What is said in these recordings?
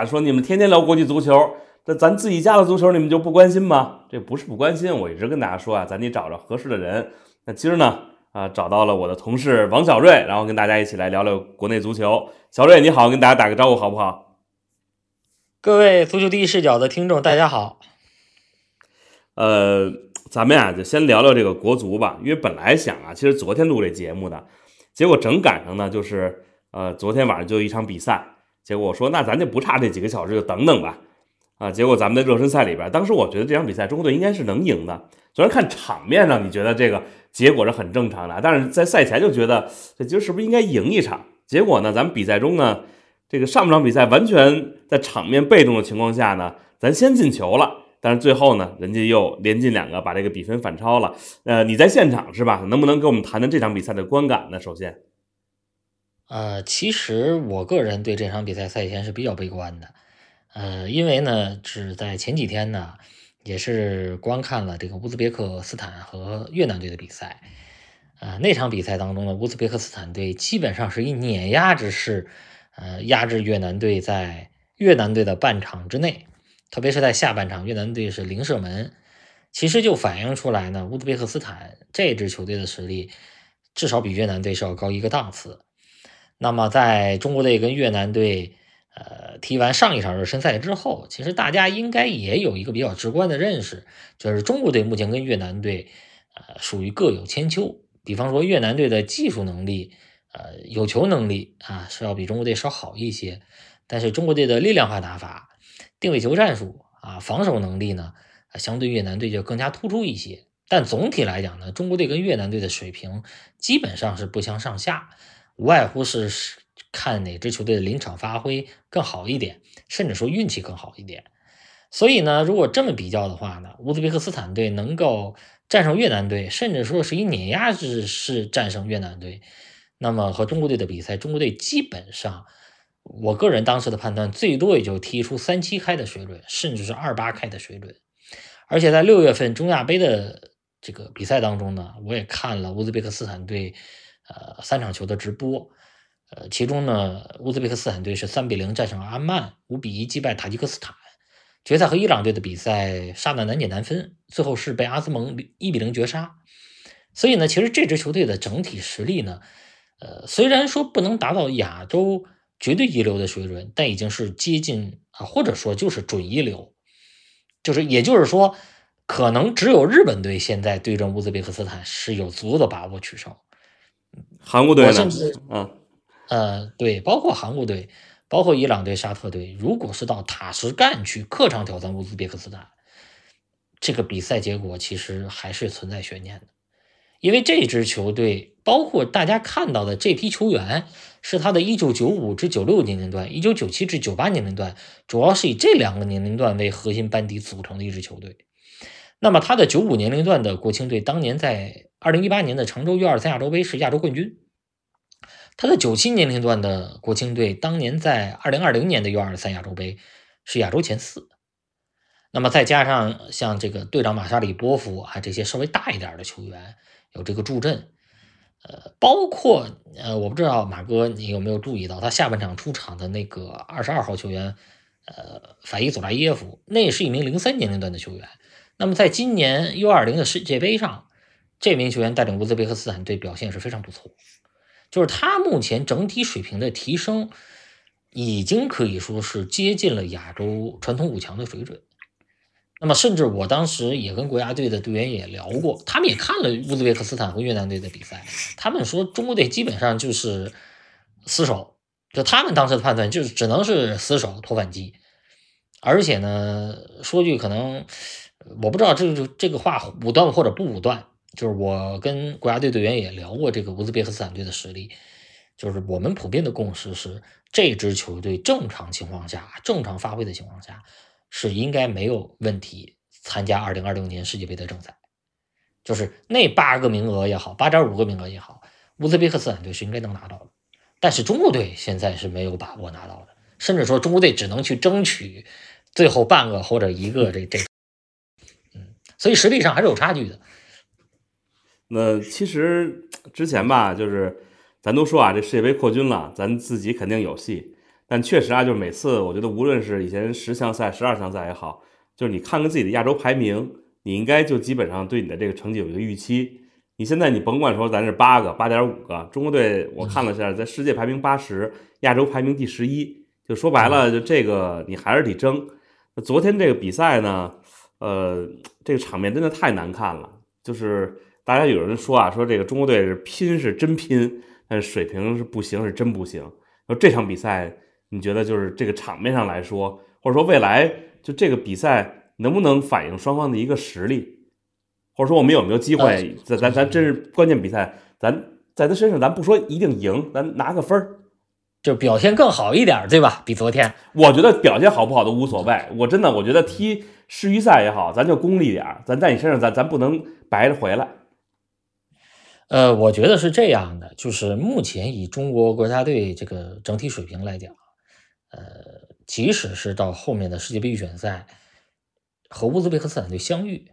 啊，说你们天天聊国际足球，这咱自己家的足球你们就不关心吗？这不是不关心，我一直跟大家说啊，咱得找着合适的人。那今儿呢，啊，找到了我的同事王小瑞，然后跟大家一起来聊聊国内足球。小瑞你好，跟大家打个招呼好不好？各位足球第一视角的听众，大家好。呃，咱们呀就先聊聊这个国足吧，因为本来想啊，其实昨天录这节目的，结果正赶上呢，就是呃昨天晚上就一场比赛，结果我说那咱就不差这几个小时，就等等吧。啊，结果咱们的热身赛里边，当时我觉得这场比赛中国队应该是能赢的，虽然看场面上你觉得这个结果是很正常的，但是在赛前就觉得这今儿是不是应该赢一场？结果呢，咱们比赛中呢，这个上半场比赛完全在场面被动的情况下呢，咱先进球了。但是最后呢，人家又连进两个，把这个比分反超了。呃，你在现场是吧？能不能跟我们谈谈这场比赛的观感呢？首先，呃，其实我个人对这场比赛赛前是比较悲观的。呃，因为呢，是在前几天呢，也是观看了这个乌兹别克斯坦和越南队的比赛。呃，那场比赛当中呢，乌兹别克斯坦队基本上是以碾压之势，呃，压制越南队在越南队的半场之内。特别是在下半场，越南队是零射门，其实就反映出来呢，乌兹别克斯坦这支球队的实力至少比越南队是要高一个档次。那么，在中国队跟越南队呃踢完上一场热身赛之后，其实大家应该也有一个比较直观的认识，就是中国队目前跟越南队呃属于各有千秋。比方说，越南队的技术能力，呃，有球能力啊是要比中国队稍好一些，但是中国队的力量化打法。定位球战术啊，防守能力呢，相对越南队就更加突出一些。但总体来讲呢，中国队跟越南队的水平基本上是不相上下，无外乎是看哪支球队的临场发挥更好一点，甚至说运气更好一点。所以呢，如果这么比较的话呢，乌兹别克斯坦队能够战胜越南队，甚至说是以碾压之势战胜越南队，那么和中国队的比赛，中国队基本上。我个人当时的判断，最多也就踢出三七开的水准，甚至是二八开的水准。而且在六月份中亚杯的这个比赛当中呢，我也看了乌兹别克斯坦队呃三场球的直播。呃，其中呢，乌兹别克斯坦队是三比零战胜了阿曼，五比一击败塔吉克斯坦。决赛和伊朗队的比赛，杀的难解难分，最后是被阿兹蒙一比零绝杀。所以呢，其实这支球队的整体实力呢，呃，虽然说不能达到亚洲。绝对一流的水准，但已经是接近啊，或者说就是准一流，就是也就是说，可能只有日本队现在对阵乌兹别克斯坦是有足够的把握取胜。韩国队呢？甚至嗯呃，对，包括韩国队，包括伊朗队、沙特队，如果是到塔什干去客场挑战乌兹别克斯坦，这个比赛结果其实还是存在悬念的，因为这支球队，包括大家看到的这批球员。是他的1995至96年龄段，1997至98年龄段，主要是以这两个年龄段为核心班底组成的一支球队。那么他的95年龄段的国青队，当年在2018年的常州 U23 亚洲杯是亚洲冠军。他的97年龄段的国青队，当年在2020年的 U23 亚洲杯是亚洲前四。那么再加上像这个队长马沙里波夫啊这些稍微大一点的球员有这个助阵。呃，包括呃，我不知道马哥你有没有注意到他下半场出场的那个二十二号球员，呃，法伊佐拉耶夫，那也是一名零三年龄段的球员。那么在今年 U 二零的世界杯上，这名球员带领乌兹别克斯坦队表现是非常不错，就是他目前整体水平的提升，已经可以说是接近了亚洲传统五强的水准。那么，甚至我当时也跟国家队的队员也聊过，他们也看了乌兹别克斯坦和越南队的比赛，他们说中国队基本上就是死守，就他们当时的判断就是只能是死守拖反击，而且呢，说句可能我不知道这个这个话武断或者不武断，就是我跟国家队队员也聊过这个乌兹别克斯坦队的实力，就是我们普遍的共识是，这支球队正常情况下正常发挥的情况下。是应该没有问题参加二零二六年世界杯的正赛，就是那八个名额也好，八点五个名额也好，乌兹别克斯坦队是应该能拿到的。但是中国队现在是没有把握拿到的，甚至说中国队只能去争取最后半个或者一个这这，嗯，所以实力上还是有差距的。那其实之前吧，就是咱都说啊，这世界杯扩军了，咱自己肯定有戏。但确实啊，就是每次我觉得，无论是以前十强赛、十二强赛也好，就是你看看自己的亚洲排名，你应该就基本上对你的这个成绩有一个预期。你现在你甭管说咱是八个、八点五个，中国队我看了一下，在世界排名八十，亚洲排名第十一，就说白了，就这个你还是得争。昨天这个比赛呢，呃，这个场面真的太难看了，就是大家有人说啊，说这个中国队是拼是真拼，但是水平是不行是真不行。说这场比赛，你觉得就是这个场面上来说，或者说未来就这个比赛能不能反映双方的一个实力？或者说我们有没有机会？咱咱咱真是关键比赛，咱在他身上，咱不说一定赢，咱拿个分儿，就表现更好一点，对吧？比昨天，我觉得表现好不好都无所谓。我真的，我觉得踢世预赛也好，咱就功利点儿，咱在你身上，咱咱不能白着回来。呃，我觉得是这样的，就是目前以中国国家队这个整体水平来讲，呃，即使是到后面的世界杯预选赛和乌兹别克斯坦队相遇。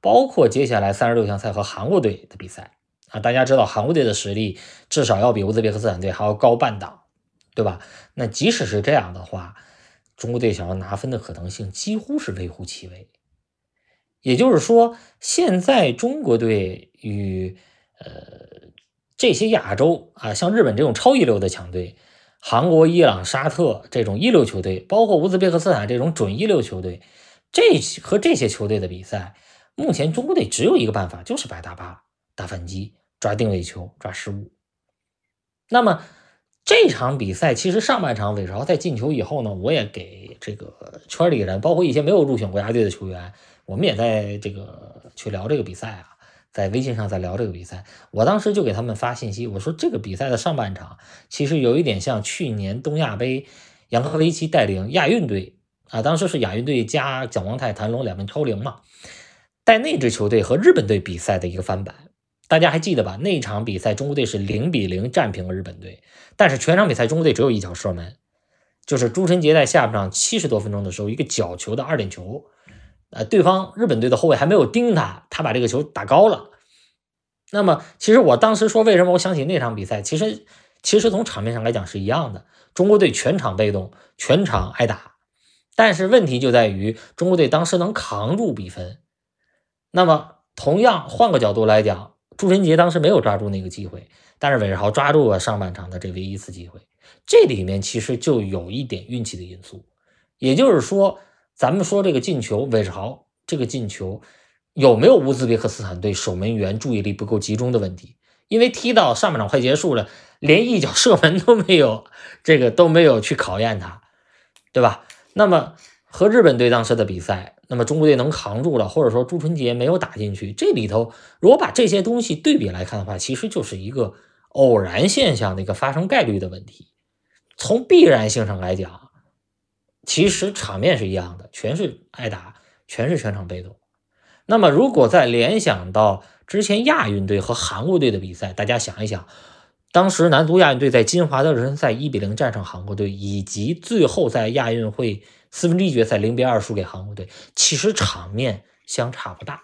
包括接下来三十六强赛和韩国队的比赛啊，大家知道韩国队的实力至少要比乌兹别克斯坦队还要高半档，对吧？那即使是这样的话，中国队想要拿分的可能性几乎是微乎其微。也就是说，现在中国队与呃这些亚洲啊，像日本这种超一流的强队，韩国、伊朗、沙特这种一流球队，包括乌兹别克斯坦这种准一流球队，这和这些球队的比赛。目前中国队只有一个办法，就是摆大巴、打反击、抓定位球、抓失误。那么这场比赛其实上半场韦世豪在进球以后呢，我也给这个圈里人，包括一些没有入选国家队的球员，我们也在这个去聊这个比赛啊，在微信上在聊这个比赛。我当时就给他们发信息，我说这个比赛的上半场其实有一点像去年东亚杯杨科维奇带领亚运队啊，当时是亚运队加蒋光太、谭龙两名超龄嘛。带那支球队和日本队比赛的一个翻版，大家还记得吧？那场比赛中国队是零比零战平了日本队，但是全场比赛中国队只有一脚射门，就是朱晨杰在下半场七十多分钟的时候一个角球的二点球，呃，对方日本队的后卫还没有盯他，他把这个球打高了。那么，其实我当时说为什么我想起那场比赛，其实其实从场面上来讲是一样的，中国队全场被动，全场挨打，但是问题就在于中国队当时能扛住比分。那么，同样换个角度来讲，朱晨杰当时没有抓住那个机会，但是韦世豪抓住了上半场的这唯一一次机会。这里面其实就有一点运气的因素，也就是说，咱们说这个进球，韦世豪这个进球有没有乌兹别克斯坦队守门员注意力不够集中的问题？因为踢到上半场快结束了，连一脚射门都没有，这个都没有去考验他，对吧？那么和日本队当时的比赛。那么中国队能扛住了，或者说朱春杰没有打进去，这里头如果把这些东西对比来看的话，其实就是一个偶然现象的一个发生概率的问题。从必然性上来讲，其实场面是一样的，全是挨打，全是全场被动。那么如果再联想到之前亚运队和韩国队的比赛，大家想一想，当时男足亚运队在金华的热身赛一比零战胜韩国队，以及最后在亚运会。四分之一决赛零比二输给韩国队，其实场面相差不大，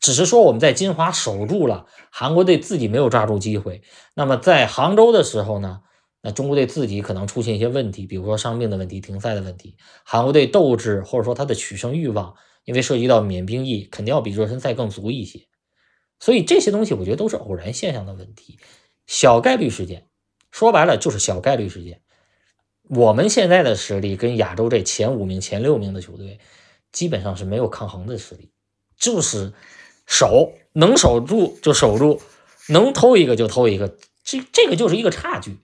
只是说我们在金华守住了，韩国队自己没有抓住机会。那么在杭州的时候呢，那中国队自己可能出现一些问题，比如说伤病的问题、停赛的问题。韩国队斗志或者说他的取胜欲望，因为涉及到免兵役，肯定要比热身赛更足一些。所以这些东西我觉得都是偶然现象的问题，小概率事件，说白了就是小概率事件。我们现在的实力跟亚洲这前五名、前六名的球队，基本上是没有抗衡的实力，就是守能守住就守住，能偷一个就偷一个，这这个就是一个差距。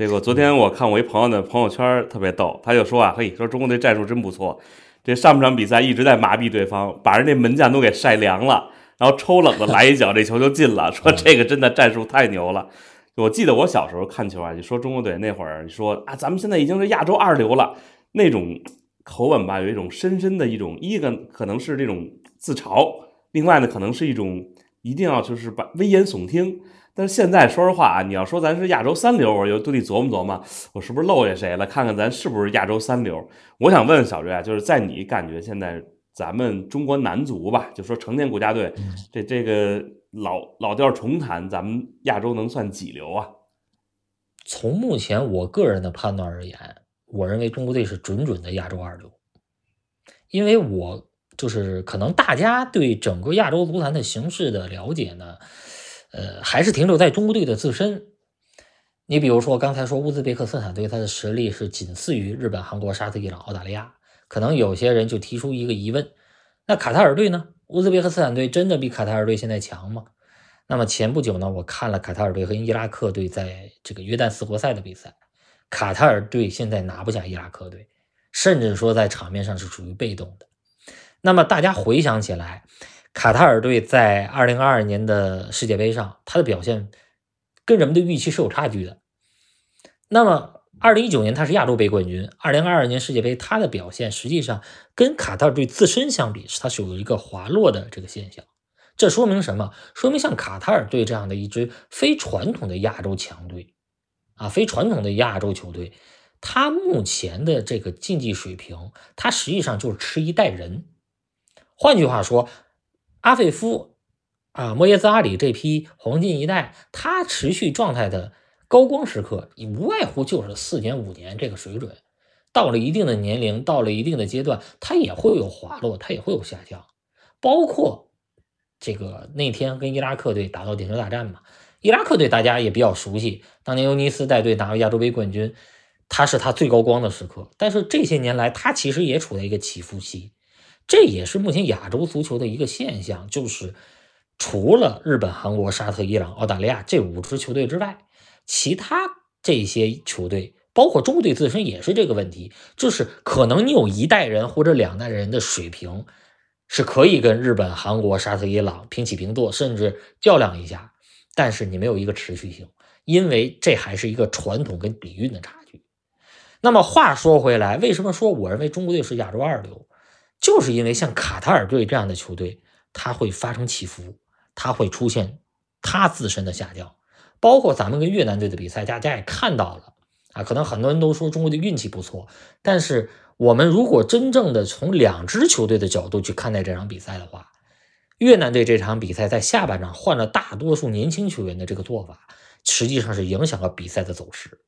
这个昨天我看我一朋友的朋友圈特别逗，他就说啊，嘿，说中国队战术真不错，这上半场比赛一直在麻痹对方，把人那门将都给晒凉了，然后抽冷子来一脚，这球就进了，说这个真的战术太牛了。我记得我小时候看球啊，你说中国队那会儿，你说啊，咱们现在已经是亚洲二流了，那种口吻吧，有一种深深的一种，一个可能是这种自嘲，另外呢，可能是一种一定要就是把危言耸听。但是现在说实话啊，你要说咱是亚洲三流，我又都得琢磨琢磨，我是不是漏下谁了？看看咱是不是亚洲三流？我想问问小瑞啊，就是在你感觉现在咱们中国男足吧，就说成年国家队，这这个。老老调重弹，咱们亚洲能算几流啊？从目前我个人的判断而言，我认为中国队是准准的亚洲二流，因为我就是可能大家对整个亚洲足坛的形势的了解呢，呃，还是停留在中国队的自身。你比如说刚才说乌兹别克斯坦队，他的实力是仅次于日本、韩国、沙特、伊朗、澳大利亚，可能有些人就提出一个疑问：那卡塔尔队呢？乌兹别克斯坦队真的比卡塔尔队现在强吗？那么前不久呢，我看了卡塔尔队和伊拉克队在这个约旦四国赛的比赛，卡塔尔队现在拿不下伊拉克队，甚至说在场面上是处于被动的。那么大家回想起来，卡塔尔队在二零二二年的世界杯上，他的表现跟人们的预期是有差距的。那么二零一九年他是亚洲杯冠军，二零二二年世界杯他的表现实际上跟卡塔尔队自身相比，是他是有一个滑落的这个现象。这说明什么？说明像卡塔尔队这样的一支非传统的亚洲强队，啊，非传统的亚洲球队，他目前的这个竞技水平，他实际上就是吃一代人。换句话说，阿费夫啊，莫耶兹阿里这批黄金一代，他持续状态的高光时刻，无外乎就是四年五年这个水准。到了一定的年龄，到了一定的阶段，他也会有滑落，他也会有下降，包括。这个那天跟伊拉克队打到点球大战嘛，伊拉克队大家也比较熟悉，当年尤尼斯带队拿亚洲杯冠军，他是他最高光的时刻。但是这些年来，他其实也处在一个起伏期，这也是目前亚洲足球的一个现象，就是除了日本、韩国、沙特、伊朗、澳大利亚这五支球队之外，其他这些球队，包括中国队自身也是这个问题，就是可能你有一代人或者两代人的水平。是可以跟日本、韩国、沙特、伊朗平起平坐，甚至较量一下，但是你没有一个持续性，因为这还是一个传统跟底蕴的差距。那么话说回来，为什么说我认为中国队是亚洲二流？就是因为像卡塔尔队这样的球队，它会发生起伏，它会出现它自身的下降。包括咱们跟越南队的比赛，大家也看到了啊，可能很多人都说中国队运气不错，但是。我们如果真正的从两支球队的角度去看待这场比赛的话，越南队这场比赛在下半场换了大多数年轻球员的这个做法，实际上是影响了比赛的走势。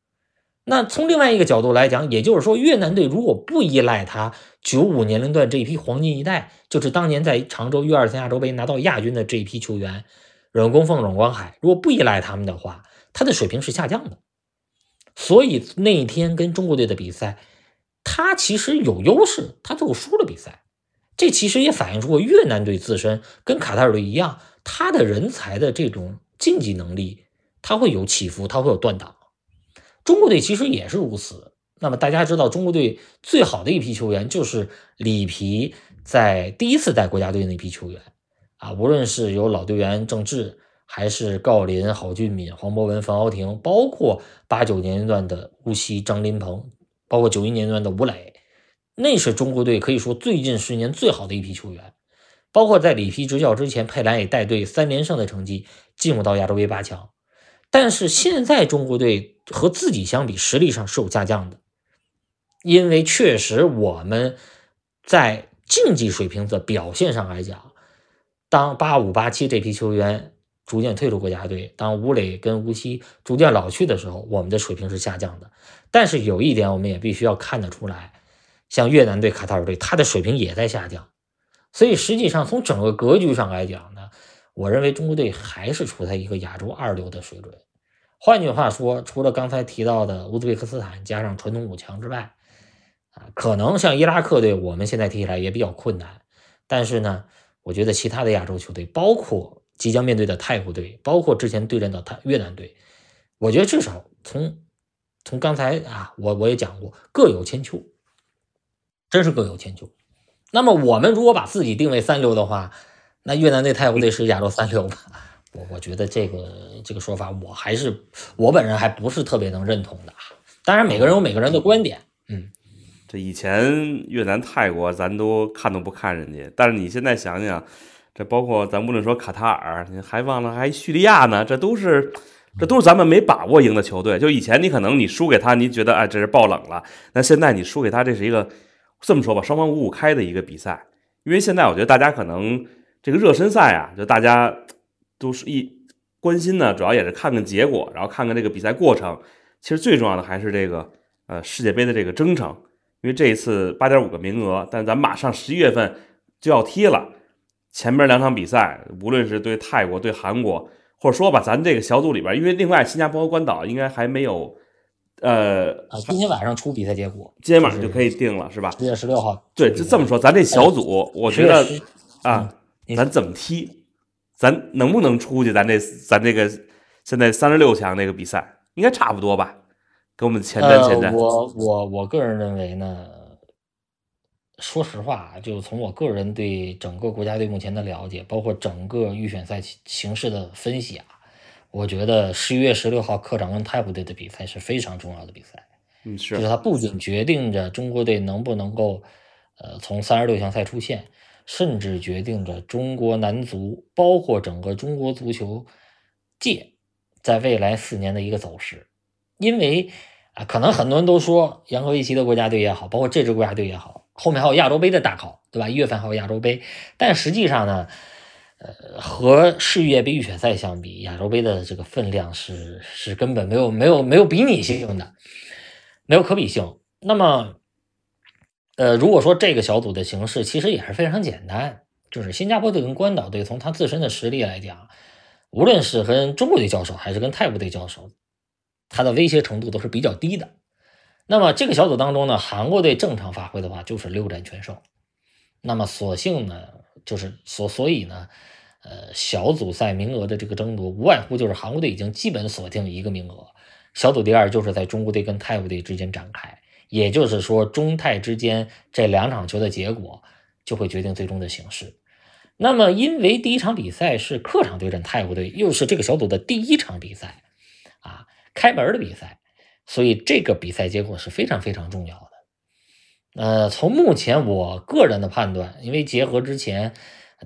那从另外一个角度来讲，也就是说，越南队如果不依赖他九五年龄段这一批黄金一代，就是当年在常州 U 二三亚洲杯拿到亚军的这一批球员，阮光凤、阮光海，如果不依赖他们的话，他的水平是下降的。所以那一天跟中国队的比赛。他其实有优势，他最后输了比赛，这其实也反映出越南队自身跟卡塔尔队一样，他的人才的这种竞技能力，他会有起伏，他会有断档。中国队其实也是如此。那么大家知道，中国队最好的一批球员就是里皮在第一次带国家队那批球员啊，无论是有老队员郑智，还是郜林、郝俊敏、黄博文、冯潇霆，包括八九年龄段的乌西、张琳芃。包括九一年段的吴磊，那是中国队可以说最近十年最好的一批球员。包括在里皮执教之前，佩兰也带队三连胜的成绩进入到亚洲杯八强。但是现在中国队和自己相比，实力上是有下降的，因为确实我们在竞技水平的表现上来讲，当八五八七这批球员逐渐退出国家队，当吴磊跟吴曦逐渐老去的时候，我们的水平是下降的。但是有一点，我们也必须要看得出来，像越南队、卡塔尔队，他的水平也在下降。所以实际上从整个格局上来讲，我认为中国队还是处在一个亚洲二流的水准。换句话说，除了刚才提到的乌兹别克斯坦加上传统五强之外，啊，可能像伊拉克队，我们现在踢起来也比较困难。但是呢，我觉得其他的亚洲球队，包括即将面对的泰国队，包括之前对阵的泰越南队，我觉得至少从从刚才啊，我我也讲过，各有千秋，真是各有千秋。那么我们如果把自己定位三流的话，那越南队、泰国队是亚洲三流吧？我我觉得这个这个说法，我还是我本人还不是特别能认同的。当然，每个人有每个人的观点。嗯，这以前越南、泰国咱都看都不看人家，但是你现在想想，这包括咱不能说卡塔尔，你还忘了还叙利亚呢，这都是。这都是咱们没把握赢的球队。就以前你可能你输给他，你觉得哎这是爆冷了。那现在你输给他，这是一个这么说吧，双方五五开的一个比赛。因为现在我觉得大家可能这个热身赛啊，就大家都是一关心呢，主要也是看看结果，然后看看这个比赛过程。其实最重要的还是这个呃世界杯的这个征程，因为这一次八点五个名额，但咱马上十一月份就要踢了，前面两场比赛，无论是对泰国、对韩国，或者说吧，咱这个小组里边，因为另外新加坡和关岛应该还没有，呃，啊，今天晚上出比赛结果，今天晚上就可以定了，是吧？十月十六号。对，就这么说，咱这小组，我觉得啊，嗯咱怎么踢，咱能不能出去？咱这咱这个现在三十六强那个比赛，应该差不多吧？给我们前瞻前呃，我我我个人认为呢，说实话，就从我个人对整个国家队目前的了解，包括整个预选赛形形势的分析啊，我觉得十一月十六号客场跟泰国队的比赛是非常重要的比赛。嗯，是就是是它不仅决定着中国队能不能够，呃，从三十六强赛出线，甚至决定着中国男足，包括整个中国足球界，在未来四年的一个走势。因为啊，可能很多人都说杨科维奇的国家队也好，包括这支国家队也好，后面还有亚洲杯的大考，对吧？一月份还有亚洲杯，但实际上呢，呃，和世界杯预选赛相比，亚洲杯的这个分量是是根本没有没有没有比拟性的。没有可比性。那么，呃，如果说这个小组的形式其实也是非常简单，就是新加坡队跟关岛队从他自身的实力来讲，无论是跟中国队交手还是跟泰国队交手，他的威胁程度都是比较低的。那么这个小组当中呢，韩国队正常发挥的话就是六战全胜。那么所幸呢，就是所所以呢，呃，小组赛名额的这个争夺，无外乎就是韩国队已经基本锁定一个名额。小组第二就是在中国队跟泰国队之间展开，也就是说，中泰之间这两场球的结果就会决定最终的形势。那么，因为第一场比赛是客场对阵泰国队，又是这个小组的第一场比赛，啊，开门的比赛，所以这个比赛结果是非常非常重要的。呃，从目前我个人的判断，因为结合之前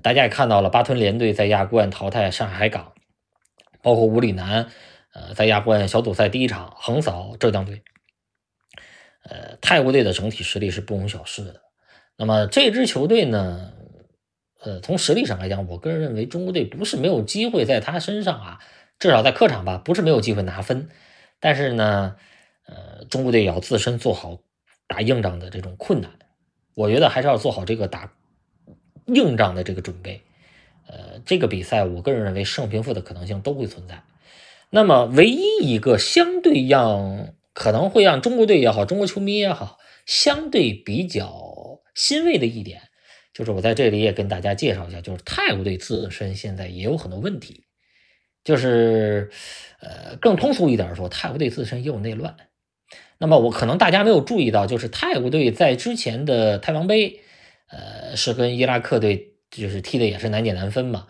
大家也看到了，巴吞联队在亚冠淘汰上海港，包括吴里南。呃，在亚冠小组赛第一场横扫浙江队，呃，泰国队的整体实力是不容小视的。那么这支球队呢，呃，从实力上来讲，我个人认为中国队不是没有机会在他身上啊，至少在客场吧，不是没有机会拿分。但是呢，呃，中国队要自身做好打硬仗的这种困难，我觉得还是要做好这个打硬仗的这个准备。呃，这个比赛我个人认为胜平负的可能性都会存在。那么，唯一一个相对让可能会让中国队也好，中国球迷也好，相对比较欣慰的一点，就是我在这里也跟大家介绍一下，就是泰国队自身现在也有很多问题，就是呃，更通俗一点说，泰国队自身也有内乱。那么，我可能大家没有注意到，就是泰国队在之前的泰王杯，呃，是跟伊拉克队就是踢的也是难解难分嘛，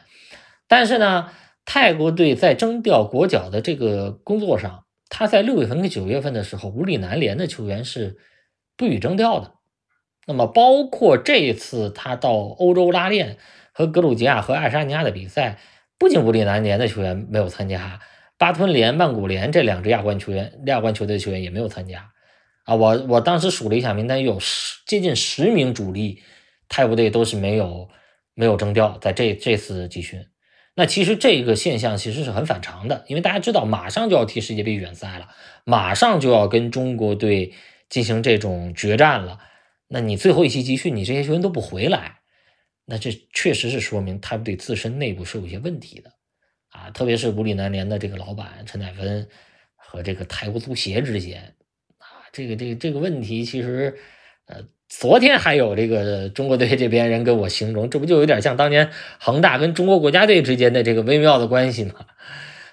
但是呢。泰国队在征调国脚的这个工作上，他在六月份跟九月份的时候，武里南联的球员是不予征调的。那么，包括这一次他到欧洲拉练和格鲁吉亚和爱沙尼亚的比赛，不仅乌里南联的球员没有参加，巴吞联、曼谷联这两支亚冠球员、亚冠球队的球员也没有参加。啊，我我当时数了一下名单，有十接近十名主力泰国队都是没有没有征调，在这这次集训。那其实这个现象其实是很反常的，因为大家知道马上就要踢世界杯预选赛了，马上就要跟中国队进行这种决战了。那你最后一期集训，你这些球员都不回来，那这确实是说明泰国队自身内部是有一些问题的啊。特别是武里南联的这个老板陈乃芬和这个泰国足协之间啊，这个这个这个问题其实呃。昨天还有这个 中国队这边人跟我形容，这不就有点像当年恒大跟中国国家队之间的这个微妙的关系吗？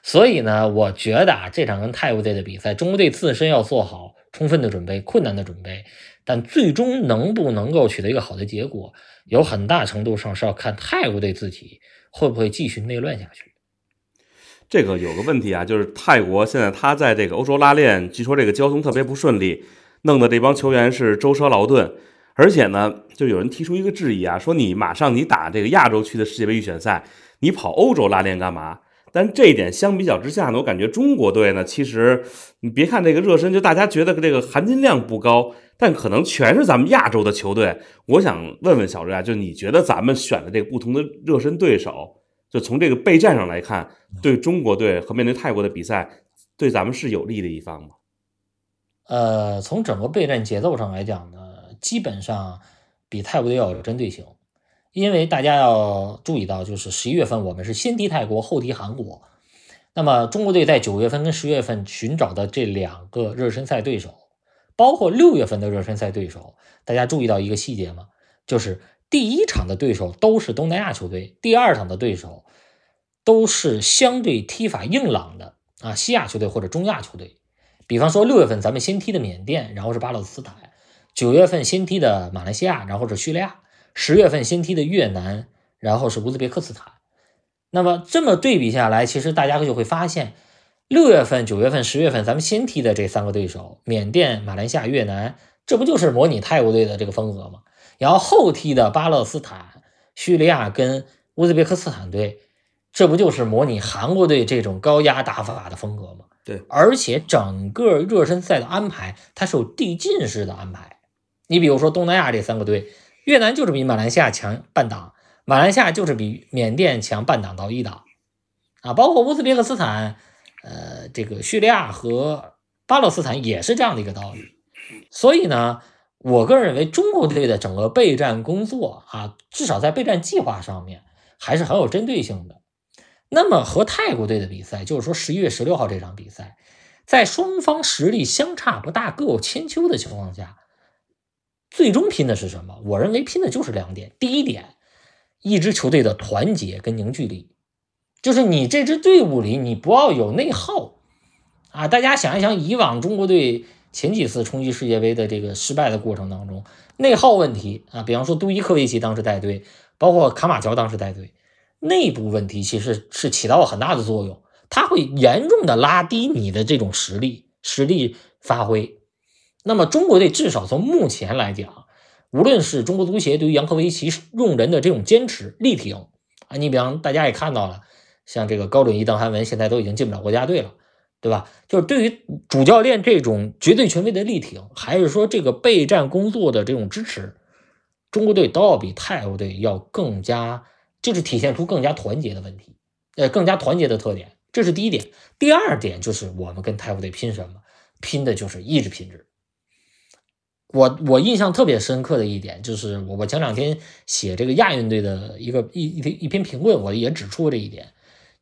所以呢，我觉得啊，这场跟泰国队的比赛，中国队自身要做好充分的准备、困难的准备，但最终能不能够取得一个好的结果，有很大程度上是要看泰国队自己会不会继续内乱下去。这个有个问题啊，就是泰国现在他在这个欧洲拉练，据说这个交通特别不顺利。弄得这帮球员是舟车劳顿，而且呢，就有人提出一个质疑啊，说你马上你打这个亚洲区的世界杯预选赛，你跑欧洲拉练干嘛？但这一点相比较之下呢，我感觉中国队呢，其实你别看这个热身，就大家觉得这个含金量不高，但可能全是咱们亚洲的球队。我想问问小瑞啊，就你觉得咱们选的这个不同的热身对手，就从这个备战上来看，对中国队和面对泰国的比赛，对咱们是有利的一方吗？呃，从整个备战节奏上来讲呢，基本上比泰国队要有针对性，因为大家要注意到，就是十一月份我们是先踢泰国，后踢韩国。那么中国队在九月份跟十月份寻找的这两个热身赛对手，包括六月份的热身赛对手，大家注意到一个细节吗？就是第一场的对手都是东南亚球队，第二场的对手都是相对踢法硬朗的啊西亚球队或者中亚球队。比方说六月份咱们先踢的缅甸，然后是巴勒斯坦；九月份先踢的马来西亚，然后是叙利亚；十月份先踢的越南，然后是乌兹别克斯坦。那么这么对比下来，其实大家就会发现，六月份、九月份、十月份咱们先踢的这三个对手——缅甸、马来西亚、越南，这不就是模拟泰国队的这个风格吗？然后后踢的巴勒斯坦、叙利亚跟乌兹别克斯坦队，这不就是模拟韩国队这种高压打法的风格吗？对，而且整个热身赛的安排，它是有递进式的安排。你比如说东南亚这三个队，越南就是比马来西亚强半档，马来西亚就是比缅甸强半档到一档，啊，包括乌兹别克斯坦，呃，这个叙利亚和巴勒斯坦也是这样的一个道理。所以呢，我个人认为中国队的整个备战工作啊，至少在备战计划上面还是很有针对性的。那么和泰国队的比赛，就是说十一月十六号这场比赛，在双方实力相差不大、各有千秋的情况下，最终拼的是什么？我认为拼的就是两点。第一点，一支球队的团结跟凝聚力，就是你这支队伍里你不要有内耗啊！大家想一想，以往中国队前几次冲击世界杯的这个失败的过程当中，内耗问题啊，比方说杜伊科维奇当时带队，包括卡马乔当时带队。内部问题其实是起到了很大的作用，它会严重的拉低你的这种实力实力发挥。那么中国队至少从目前来讲，无论是中国足协对于杨科维奇用人的这种坚持力挺啊，你比方大家也看到了，像这个高准翼、邓涵文现在都已经进不了国家队了，对吧？就是对于主教练这种绝对权威的力挺，还是说这个备战工作的这种支持，中国队都要比泰国队要更加。就是体现出更加团结的问题，呃，更加团结的特点，这是第一点。第二点就是我们跟泰国队拼什么？拼的就是意志品质。我我印象特别深刻的一点就是，我我前两天写这个亚运队的一个一一一篇评论，我也指出这一点，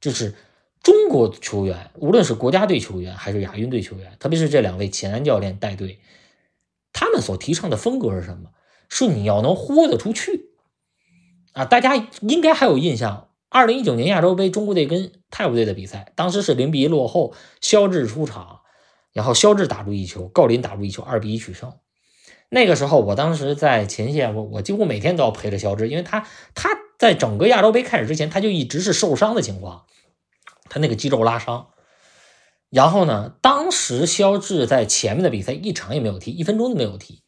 就是中国球员，无论是国家队球员还是亚运队球员，特别是这两位前安教练带队，他们所提倡的风格是什么？是你要能豁得出去。啊，大家应该还有印象，二零一九年亚洲杯中国队跟泰国队的比赛，当时是零比一落后，肖智出场，然后肖智打入一球，郜林打入一球，二比一取胜。那个时候，我当时在前线，我我几乎每天都要陪着肖智，因为他他在整个亚洲杯开始之前，他就一直是受伤的情况，他那个肌肉拉伤。然后呢，当时肖智在前面的比赛一场也没有踢，一分钟都没有踢。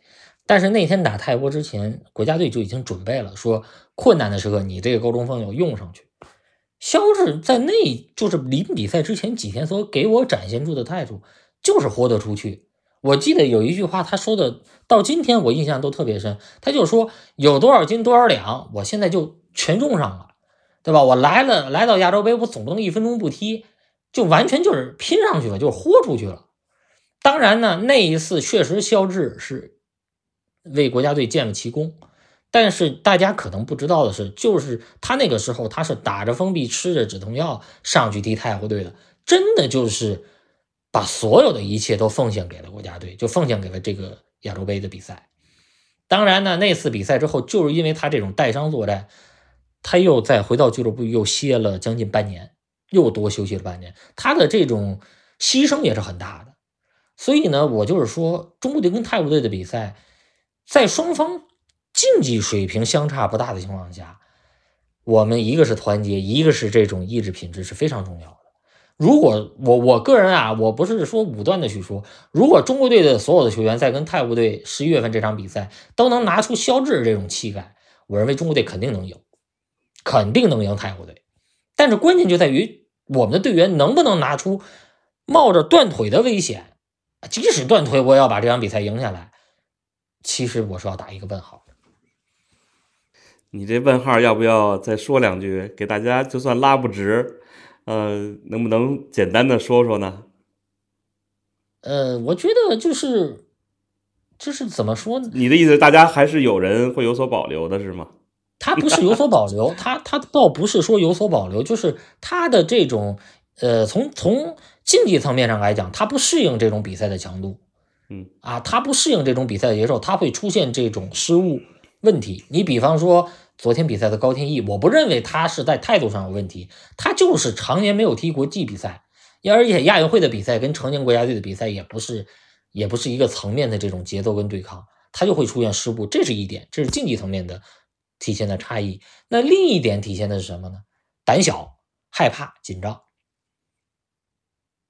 但是那天打泰国之前，国家队就已经准备了，说困难的时刻你这个高中锋要用上去。肖智在那就是临比赛之前几天所给我展现出的态度，就是豁得出去。我记得有一句话他说的，到今天我印象都特别深。他就说有多少斤多少两，我现在就全用上了，对吧？我来了，来到亚洲杯，我总不能一分钟不踢，就完全就是拼上去了，就是豁出去了。当然呢，那一次确实肖智是。为国家队建了奇功，但是大家可能不知道的是，就是他那个时候他是打着封闭、吃着止痛药上去踢泰国队的，真的就是把所有的一切都奉献给了国家队，就奉献给了这个亚洲杯的比赛。当然呢，那次比赛之后，就是因为他这种带伤作战，他又再回到俱乐部又歇了将近半年，又多休息了半年，他的这种牺牲也是很大的。所以呢，我就是说，中国队跟泰国队的比赛。在双方竞技水平相差不大的情况下，我们一个是团结，一个是这种意志品质是非常重要的。如果我我个人啊，我不是说武断的去说，如果中国队的所有的球员在跟泰国队十一月份这场比赛都能拿出肖智这种气概，我认为中国队肯定能赢，肯定能赢泰国队。但是关键就在于我们的队员能不能拿出冒着断腿的危险，即使断腿，我也要把这场比赛赢下来。其实我是要打一个问号的。你这问号要不要再说两句，给大家就算拉不直，呃，能不能简单的说说呢？呃，我觉得就是就是怎么说呢？你的意思，大家还是有人会有所保留的，是吗？他不是有所保留，他他倒不是说有所保留，就是他的这种呃，从从竞技层面上来讲，他不适应这种比赛的强度，啊，他不适应这种比赛的节奏，他会出现这种失误问题。你比方说昨天比赛的高天意，我不认为他是在态度上有问题，他就是常年没有踢国际比赛，而且亚运会的比赛跟成年国家队的比赛也不是也不是一个层面的这种节奏跟对抗，他就会出现失误，这是一点，这是竞技层面的。体现的差异，那另一点体现的是什么呢？胆小、害怕、紧张，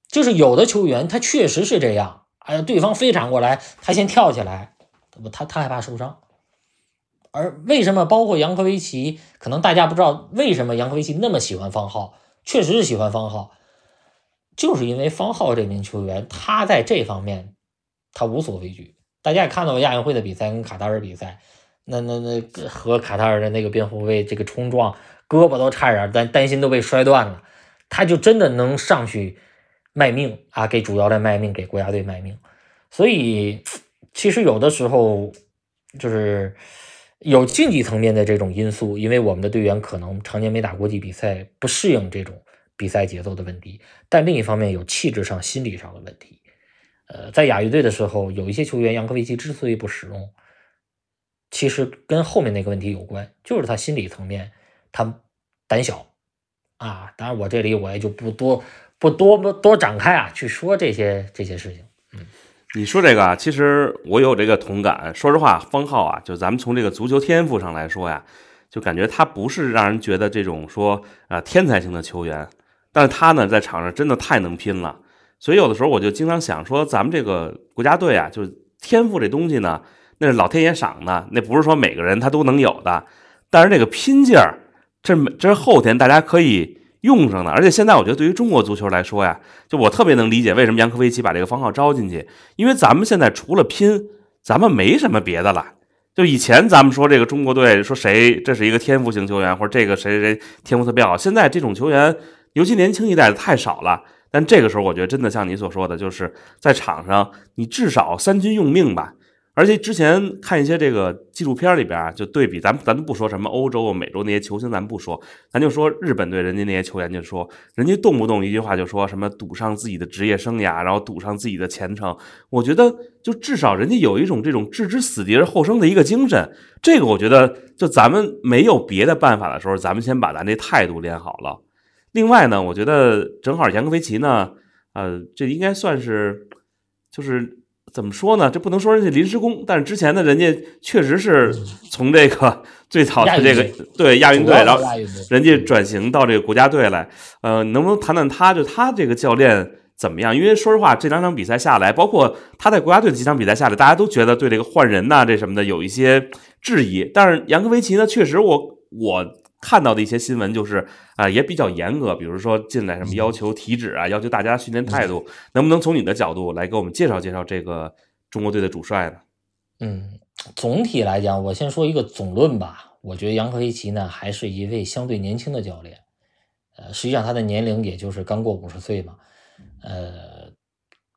就是有的球员他确实是这样，哎呀，对方飞铲过来，他先跳起来，他他害怕受伤。而为什么包括杨科维奇，可能大家不知道为什么杨科维奇那么喜欢方浩，确实是喜欢方浩，就是因为方浩这名球员他在这方面他无所畏惧。大家也看到亚运会的比赛跟卡塔尔比赛。那那那和卡塔尔的那个边后卫这个冲撞，胳膊都差点担担心都被摔断了，他就真的能上去卖命啊，给主教练卖命，给国家队卖命。所以其实有的时候就是有竞技层面的这种因素，因为我们的队员可能常年没打国际比赛，不适应这种比赛节奏的问题。但另一方面有气质上、心理上的问题。呃，在亚运队的时候，有一些球员杨科维奇之所以不使用。其实跟后面那个问题有关，就是他心理层面，他胆小啊。当然，我这里我也就不多不多不多展开啊，去说这些这些事情。嗯，你说这个啊，其实我有这个同感。说实话，方浩啊，就咱们从这个足球天赋上来说呀，就感觉他不是让人觉得这种说啊天才型的球员，但是他呢在场上真的太能拼了。所以有的时候我就经常想说，咱们这个国家队啊，就是天赋这东西呢。那是老天爷赏的，那不是说每个人他都能有的。但是这个拼劲儿，这这是后天大家可以用上的。而且现在我觉得对于中国足球来说呀，就我特别能理解为什么杨科维奇把这个方号招进去，因为咱们现在除了拼，咱们没什么别的了。就以前咱们说这个中国队说谁这是一个天赋型球员，或者这个谁谁谁天赋特别好，现在这种球员，尤其年轻一代的太少了。但这个时候，我觉得真的像你所说的，就是在场上你至少三军用命吧。而且之前看一些这个纪录片里边啊，就对比咱咱们不说什么欧洲、美洲那些球星，咱不说，咱就说日本队人家那些球员，就说人家动不动一句话就说什么赌上自己的职业生涯，然后赌上自己的前程。我觉得就至少人家有一种这种置之死地而后生的一个精神。这个我觉得就咱们没有别的办法的时候，咱们先把咱这态度练好了。另外呢，我觉得正好杨科维奇呢，呃，这应该算是就是。怎么说呢？这不能说人家临时工，但是之前呢，人家确实是从这个 最早的这个对亚运队，然后人家转型到这个国家队来。呃，能不能谈谈他就他这个教练怎么样？因为说实话，这两场比赛下来，包括他在国家队的几场比赛下来，大家都觉得对这个换人呐，这什么的有一些质疑。但是杨科维奇呢，确实我我。看到的一些新闻就是啊，也比较严格，比如说进来什么要求体脂啊，要求大家训练态度，能不能从你的角度来给我们介绍介绍这个中国队的主帅呢？嗯，总体来讲，我先说一个总论吧。我觉得杨科维奇呢，还是一位相对年轻的教练。呃，实际上他的年龄也就是刚过五十岁嘛。呃，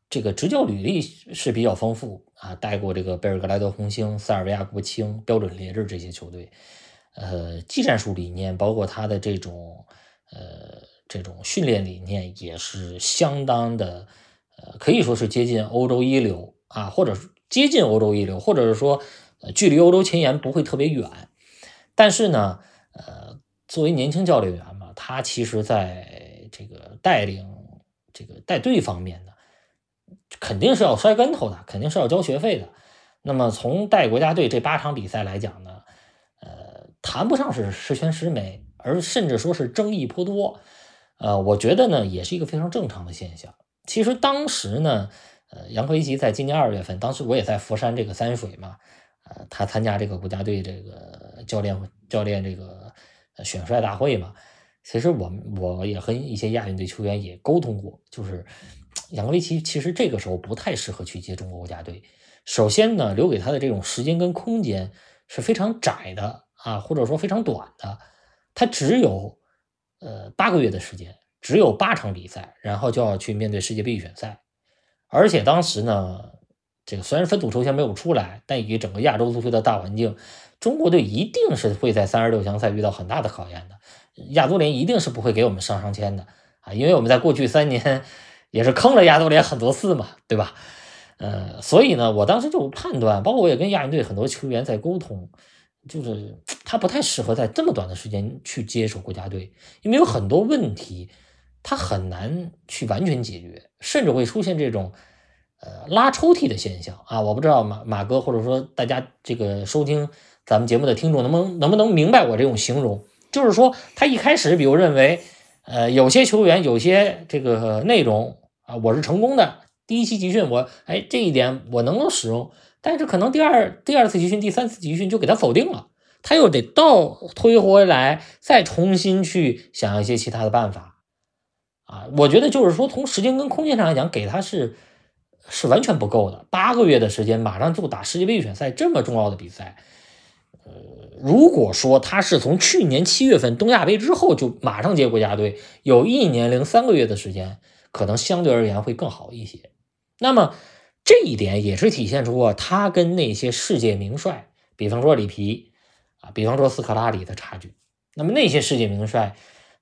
这个执教履历是比较丰富啊，带过这个贝尔格莱德红星、塞尔维亚国青、标准列日这些球队。呃，技战术理念，包括他的这种呃这种训练理念，也是相当的，呃，可以说是接近欧洲一流啊，或者接近欧洲一流，或者是说距离欧洲前沿不会特别远。但是呢，呃，作为年轻教练员嘛，他其实在这个带领这个带队方面呢，肯定是要摔跟头的，肯定是要交学费的。那么从带国家队这八场比赛来讲呢？谈不上是十全十美，而甚至说是争议颇多。呃，我觉得呢，也是一个非常正常的现象。其实当时呢，呃，杨科维奇在今年二月份，当时我也在佛山这个三水嘛，呃，他参加这个国家队这个教练教练这个选帅大会嘛。其实我我也和一些亚运队球员也沟通过，就是杨科维奇其实这个时候不太适合去接中国国家队。首先呢，留给他的这种时间跟空间是非常窄的。啊，或者说非常短的，他只有呃八个月的时间，只有八场比赛，然后就要去面对世界杯预选赛，而且当时呢，这个虽然分组抽签没有出来，但以整个亚洲足球的大环境，中国队一定是会在三十六强赛遇到很大的考验的。亚足联一定是不会给我们上上签的啊，因为我们在过去三年也是坑了亚足联很多次嘛，对吧？呃，所以呢，我当时就判断，包括我也跟亚运队很多球员在沟通，就是他不太适合在这么短的时间去接手国家队，因为有很多问题他很难去完全解决，甚至会出现这种呃拉抽屉的现象啊！我不知道马马哥或者说大家这个收听咱们节目的听众能不能能不能明白我这种形容？就是说他一开始比如认为，呃，有些球员有些这个内容啊，我是成功的。第一期集训，我哎这一点我能够使用，但是可能第二第二次集训、第三次集训就给他否定了，他又得倒推回来，再重新去想一些其他的办法啊。我觉得就是说，从时间跟空间上来讲，给他是是完全不够的。八个月的时间，马上就打世界杯预选赛这么重要的比赛，呃，如果说他是从去年七月份东亚杯之后就马上接国家队，有一年零三个月的时间，可能相对而言会更好一些。那么这一点也是体现出啊，他跟那些世界名帅，比方说里皮啊，比方说斯科拉里的差距。那么那些世界名帅，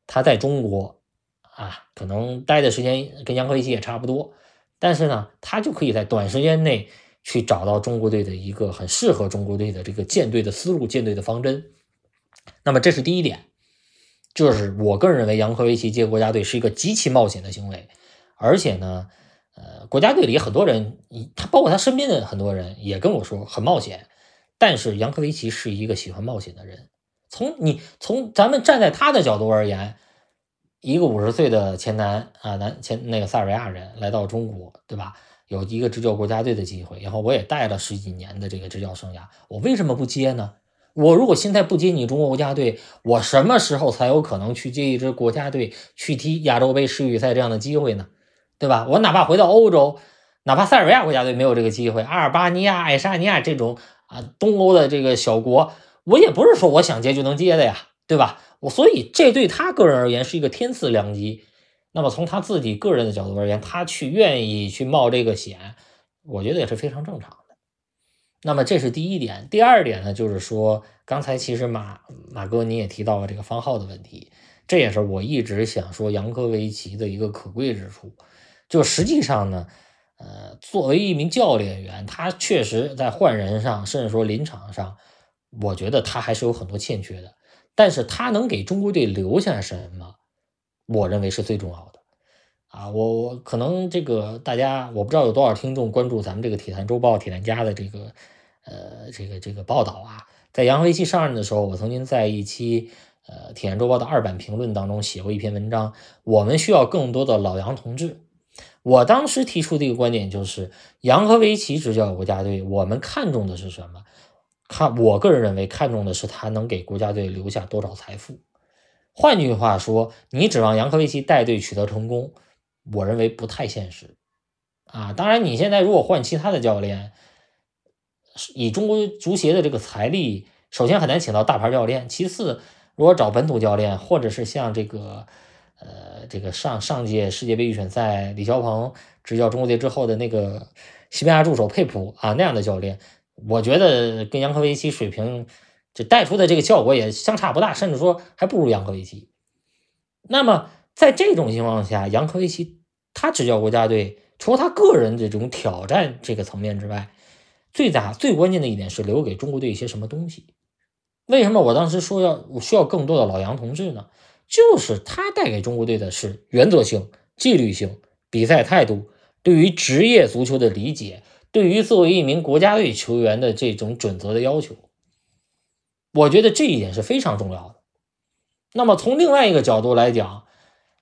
他在中国啊，可能待的时间跟杨科维奇也差不多，但是呢，他就可以在短时间内去找到中国队的一个很适合中国队的这个舰队的思路、舰队的方针。那么这是第一点，就是我个人认为杨科维奇接国家队是一个极其冒险的行为，而且呢。呃，国家队里很多人，他包括他身边的很多人也跟我说很冒险，但是杨科维奇是一个喜欢冒险的人。从你从咱们站在他的角度而言，一个五十岁的前男啊男前那个塞尔维亚人来到中国，对吧？有一个执教国家队的机会，然后我也带了十几年的这个执教生涯，我为什么不接呢？我如果现在不接你中国国家队，我什么时候才有可能去接一支国家队去踢亚洲杯世预赛这样的机会呢？对吧？我哪怕回到欧洲，哪怕塞尔维亚国家队没有这个机会，阿尔巴尼亚、爱沙尼亚这种啊东欧的这个小国，我也不是说我想接就能接的呀，对吧？我所以这对他个人而言是一个天赐良机。那么从他自己个人的角度而言，他去愿意去冒这个险，我觉得也是非常正常的。那么这是第一点。第二点呢，就是说刚才其实马马哥你也提到了这个方浩的问题，这也是我一直想说扬科维奇的一个可贵之处。就实际上呢，呃，作为一名教练员，他确实在换人上，甚至说临场上，我觉得他还是有很多欠缺的。但是他能给中国队留下什么，我认为是最重要的。啊，我我可能这个大家我不知道有多少听众关注咱们这个《体坛周报》《体坛家》的这个呃这个这个报道啊。在杨维奇上任的时候，我曾经在一期呃《体坛周报》的二版评论当中写过一篇文章，我们需要更多的老杨同志。我当时提出的一个观点就是，杨科维奇执教国家队，我们看重的是什么？看，我个人认为看重的是他能给国家队留下多少财富。换句话说，你指望杨科维奇带队取得成功，我认为不太现实。啊，当然，你现在如果换其他的教练，以中国足协的这个财力，首先很难请到大牌教练，其次，如果找本土教练，或者是像这个。呃，这个上上届世界杯预选赛，李霄鹏执教中国队之后的那个西班牙助手佩普啊那样的教练，我觉得跟杨科维奇水平这带出的这个效果也相差不大，甚至说还不如杨科维奇。那么在这种情况下，杨科维奇他执教国家队，除了他个人的这种挑战这个层面之外，最大最关键的一点是留给中国队一些什么东西？为什么我当时说要我需要更多的老杨同志呢？就是他带给中国队的是原则性、纪律性、比赛态度，对于职业足球的理解，对于作为一名国家队球员的这种准则的要求，我觉得这一点是非常重要的。那么从另外一个角度来讲，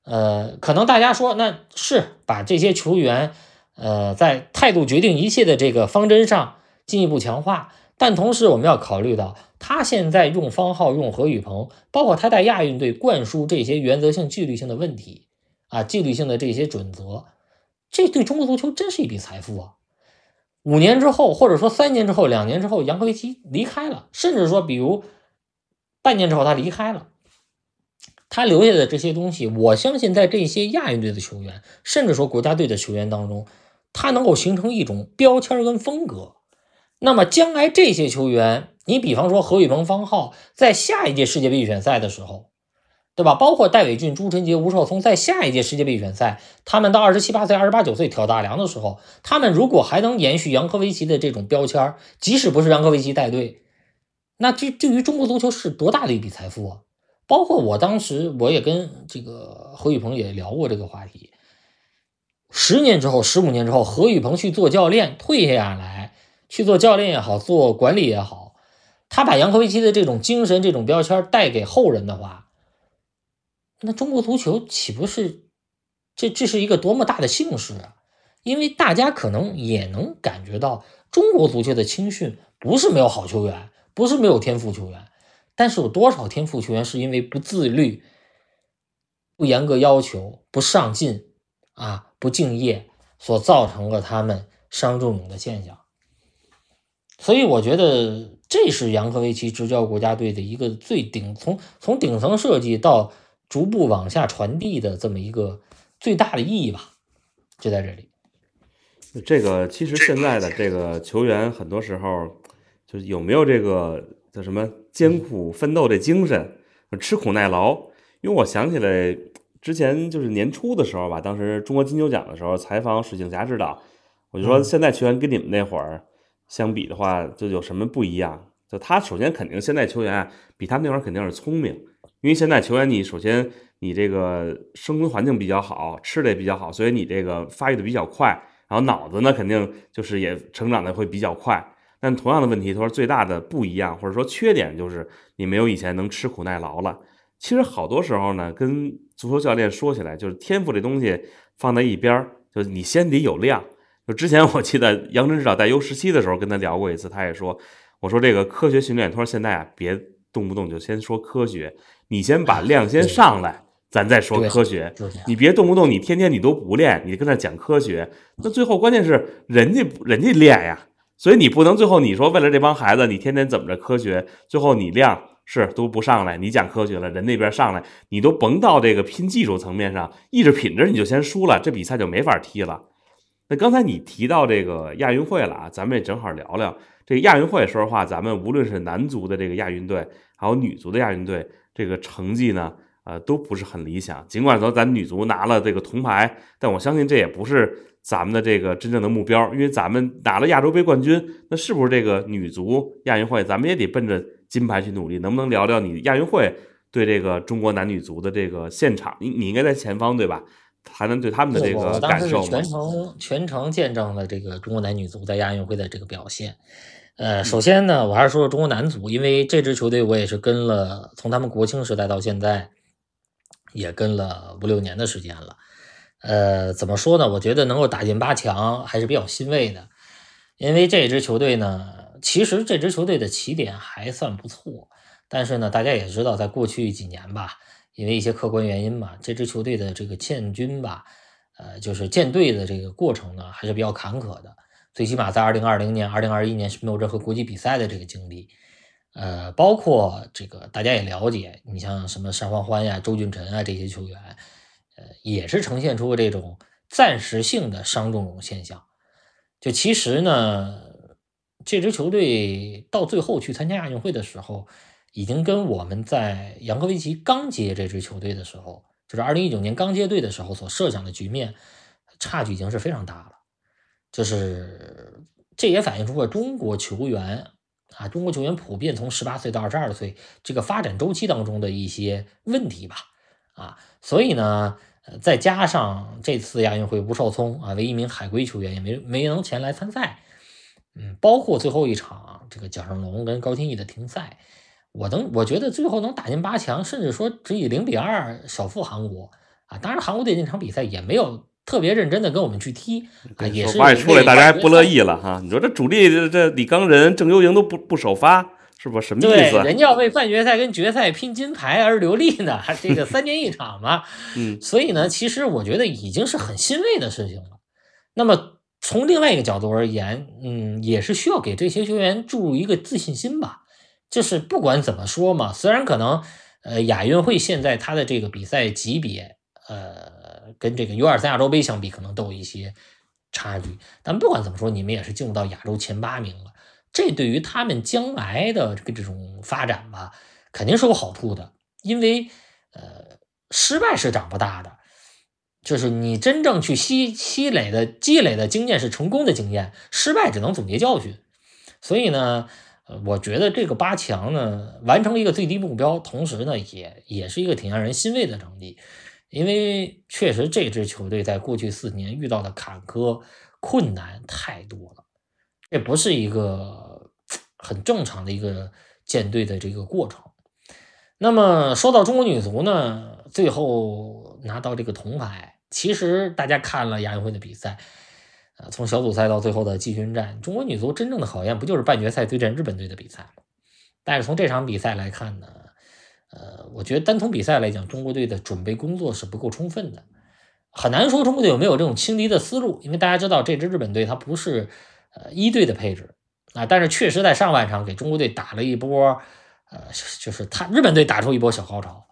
呃，可能大家说那是把这些球员，呃，在态度决定一切的这个方针上进一步强化。但同时，我们要考虑到，他现在用方浩、用何雨鹏，包括他在亚运队灌输这些原则性、纪律性的问题啊，纪律性的这些准则，这对中国足球真是一笔财富啊！五年之后，或者说三年之后、两年之后，杨科维奇离开了，甚至说，比如半年之后他离开了，他留下的这些东西，我相信在这些亚运队的球员，甚至说国家队的球员当中，他能够形成一种标签跟风格。那么将来这些球员，你比方说何宇鹏、方浩，在下一届世界杯预选赛的时候，对吧？包括戴伟俊、朱晨杰、吴少聪，在下一届世界杯预选赛，他们到二十七八岁、二十八九岁挑大梁的时候，他们如果还能延续杨科维奇的这种标签，即使不是杨科维奇带队，那这对于中国足球是多大的一笔财富啊！包括我当时，我也跟这个何宇鹏也聊过这个话题。十年之后，十五年之后，何宇鹏去做教练，退下来去做教练也好，做管理也好，他把杨科维奇的这种精神、这种标签带给后人的话，那中国足球岂不是这这是一个多么大的幸事啊？因为大家可能也能感觉到，中国足球的青训不是没有好球员，不是没有天赋球员。但是有多少天赋球员是因为不自律、不严格要求、不上进啊、不敬业，所造成了他们伤仲永的现象？所以我觉得这是扬科维奇执教国家队的一个最顶从从顶层设计到逐步往下传递的这么一个最大的意义吧，就在这里。这个其实现在的这个球员很多时候就是有没有这个。叫什么艰苦奋斗这精神，吃苦耐劳。因为我想起来之前就是年初的时候吧，当时中国金球奖的时候采访水庆霞指导，我就说现在球员跟你们那会儿相比的话，就有什么不一样？就他首先肯定现在球员比他那会儿肯定是聪明，因为现在球员你首先你这个生存环境比较好，吃的也比较好，所以你这个发育的比较快，然后脑子呢肯定就是也成长的会比较快。但同样的问题，他说最大的不一样，或者说缺点就是你没有以前能吃苦耐劳了。其实好多时候呢，跟足球教练说起来，就是天赋这东西放在一边儿，就你先得有量。就之前我记得杨晨指导带 U 十七的时候跟他聊过一次，他也说，我说这个科学训练，他说现在啊别动不动就先说科学，你先把量先上来，咱再说科学。你别动不动你天天你都不练，你跟那讲科学，那最后关键是人家人家练呀。所以你不能最后你说为了这帮孩子，你天天怎么着科学，最后你量是都不上来，你讲科学了，人那边上来，你都甭到这个拼技术层面上，意志品质你就先输了，这比赛就没法踢了。那刚才你提到这个亚运会了啊，咱们也正好聊聊这个亚运会。说实话，咱们无论是男足的这个亚运队，还有女足的亚运队，这个成绩呢，呃，都不是很理想。尽管说咱女足拿了这个铜牌，但我相信这也不是。咱们的这个真正的目标，因为咱们拿了亚洲杯冠军，那是不是这个女足亚运会，咱们也得奔着金牌去努力？能不能聊聊你亚运会对这个中国男女足的这个现场？你你应该在前方对吧？还能对他们的这个感受吗？全程全程见证了这个中国男女足在亚运会的这个表现。呃，首先呢，我还是说说中国男足，因为这支球队我也是跟了，从他们国青时代到现在，也跟了五六年的时间了。呃，怎么说呢？我觉得能够打进八强还是比较欣慰的，因为这支球队呢，其实这支球队的起点还算不错，但是呢，大家也知道，在过去几年吧，因为一些客观原因嘛，这支球队的这个建军吧，呃，就是建队的这个过程呢，还是比较坎坷的。最起码在二零二零年、二零二一年是没有任何国际比赛的这个经历，呃，包括这个大家也了解，你像什么单欢欢呀、周俊辰啊这些球员。呃，也是呈现出这种暂时性的伤重种现象。就其实呢，这支球队到最后去参加亚运会的时候，已经跟我们在杨科维奇刚接这支球队的时候，就是二零一九年刚接队的时候所设想的局面，差距已经是非常大了。就是这也反映出了中国球员啊，中国球员普遍从十八岁到二十二岁这个发展周期当中的一些问题吧。啊，所以呢，再加上这次亚运会吴少聪啊，为一名海归球员也没没能前来参赛，嗯，包括最后一场这个蒋胜龙跟高天意的停赛，我能我觉得最后能打进八强，甚至说只以零比二小负韩国啊，当然韩国队那场比赛也没有特别认真的跟我们去踢啊，也是出来大家还不乐意了哈，你说这主力这这李刚仁、郑优莹都不不首发。是不什么意思？人家要为半决赛跟决赛拼金牌而流力呢，这个三年一场嘛。嗯，所以呢，其实我觉得已经是很欣慰的事情了。那么从另外一个角度而言，嗯，也是需要给这些球员注入一个自信心吧。就是不管怎么说嘛，虽然可能呃亚运会现在它的这个比赛级别，呃，跟这个 U 二三亚洲杯相比，可能都有一些差距。但不管怎么说，你们也是进入到亚洲前八名了，这对于他们将来的这个这种发展吧，肯定是有好处的。因为呃，失败是长不大的，就是你真正去吸积累的积累的经验是成功的经验，失败只能总结教训。所以呢。呃，我觉得这个八强呢，完成一个最低目标，同时呢，也也是一个挺让人欣慰的成绩，因为确实这支球队在过去四年遇到的坎坷困难太多了，这不是一个很正常的一个建队的这个过程。那么说到中国女足呢，最后拿到这个铜牌，其实大家看了亚运会的比赛。从小组赛到最后的季军战，中国女足真正的考验不就是半决赛对阵日本队的比赛吗？但是从这场比赛来看呢，呃，我觉得单从比赛来讲，中国队的准备工作是不够充分的，很难说中国队有没有这种轻敌的思路，因为大家知道这支日本队它不是呃一队的配置啊，但是确实在上半场给中国队打了一波，呃，就是他日本队打出一波小高潮，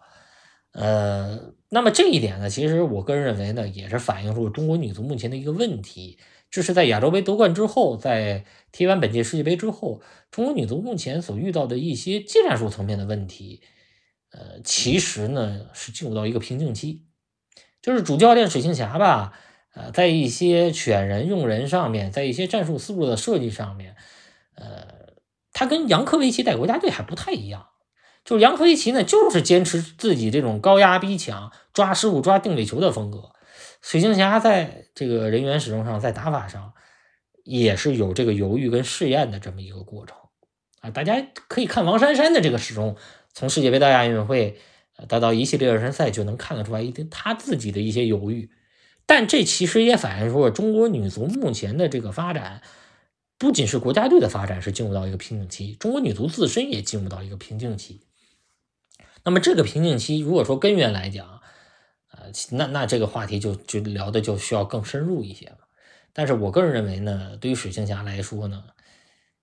呃，那么这一点呢，其实我个人认为呢，也是反映出中国女足目前的一个问题。这是在亚洲杯夺冠之后，在踢完本届世界杯之后，中国女足目前所遇到的一些技战术层面的问题，呃，其实呢是进入到一个瓶颈期。就是主教练水庆霞吧，呃，在一些选人用人上面，在一些战术思路的设计上面，呃，他跟杨科维奇带国家队还不太一样。就是杨科维奇呢，就是坚持自己这种高压逼抢、抓失误、抓定位球的风格。水晶侠在这个人员使用上，在打法上也是有这个犹豫跟试验的这么一个过程啊！大家可以看王珊珊的这个始终，从世界杯到亚运会，再到一系列热身赛，就能看得出来一定他自己的一些犹豫。但这其实也反映出了中国女足目前的这个发展，不仅是国家队的发展是进入到一个瓶颈期，中国女足自身也进入到一个瓶颈期。那么这个瓶颈期，如果说根源来讲，呃那那这个话题就就聊的就需要更深入一些了，但是我个人认为呢，对于水星侠来说呢，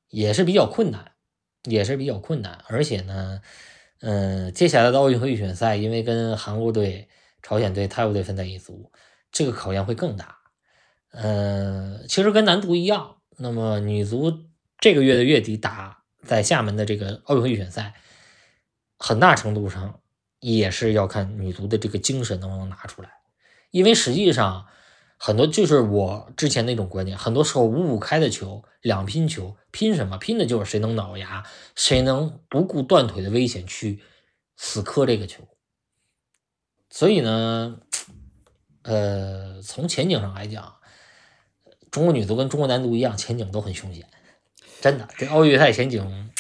也是比较困难，也是比较困难，而且呢，嗯，接下来的奥运会预选赛，因为跟韩国队、朝鲜队、泰国队分在一组，这个考验会更大。嗯，其实跟男足一样，那么女足这个月的月底打在厦门的这个奥运会预选赛，很大程度上。也是要看女足的这个精神能不能拿出来，因为实际上很多就是我之前那种观点，很多时候五五开的球，两拼球，拼什么？拼的就是谁能咬牙，谁能不顾断腿的危险去死磕这个球。所以呢，呃，从前景上来讲，中国女足跟中国男足一样，前景都很凶险，真的，这奥运赛前景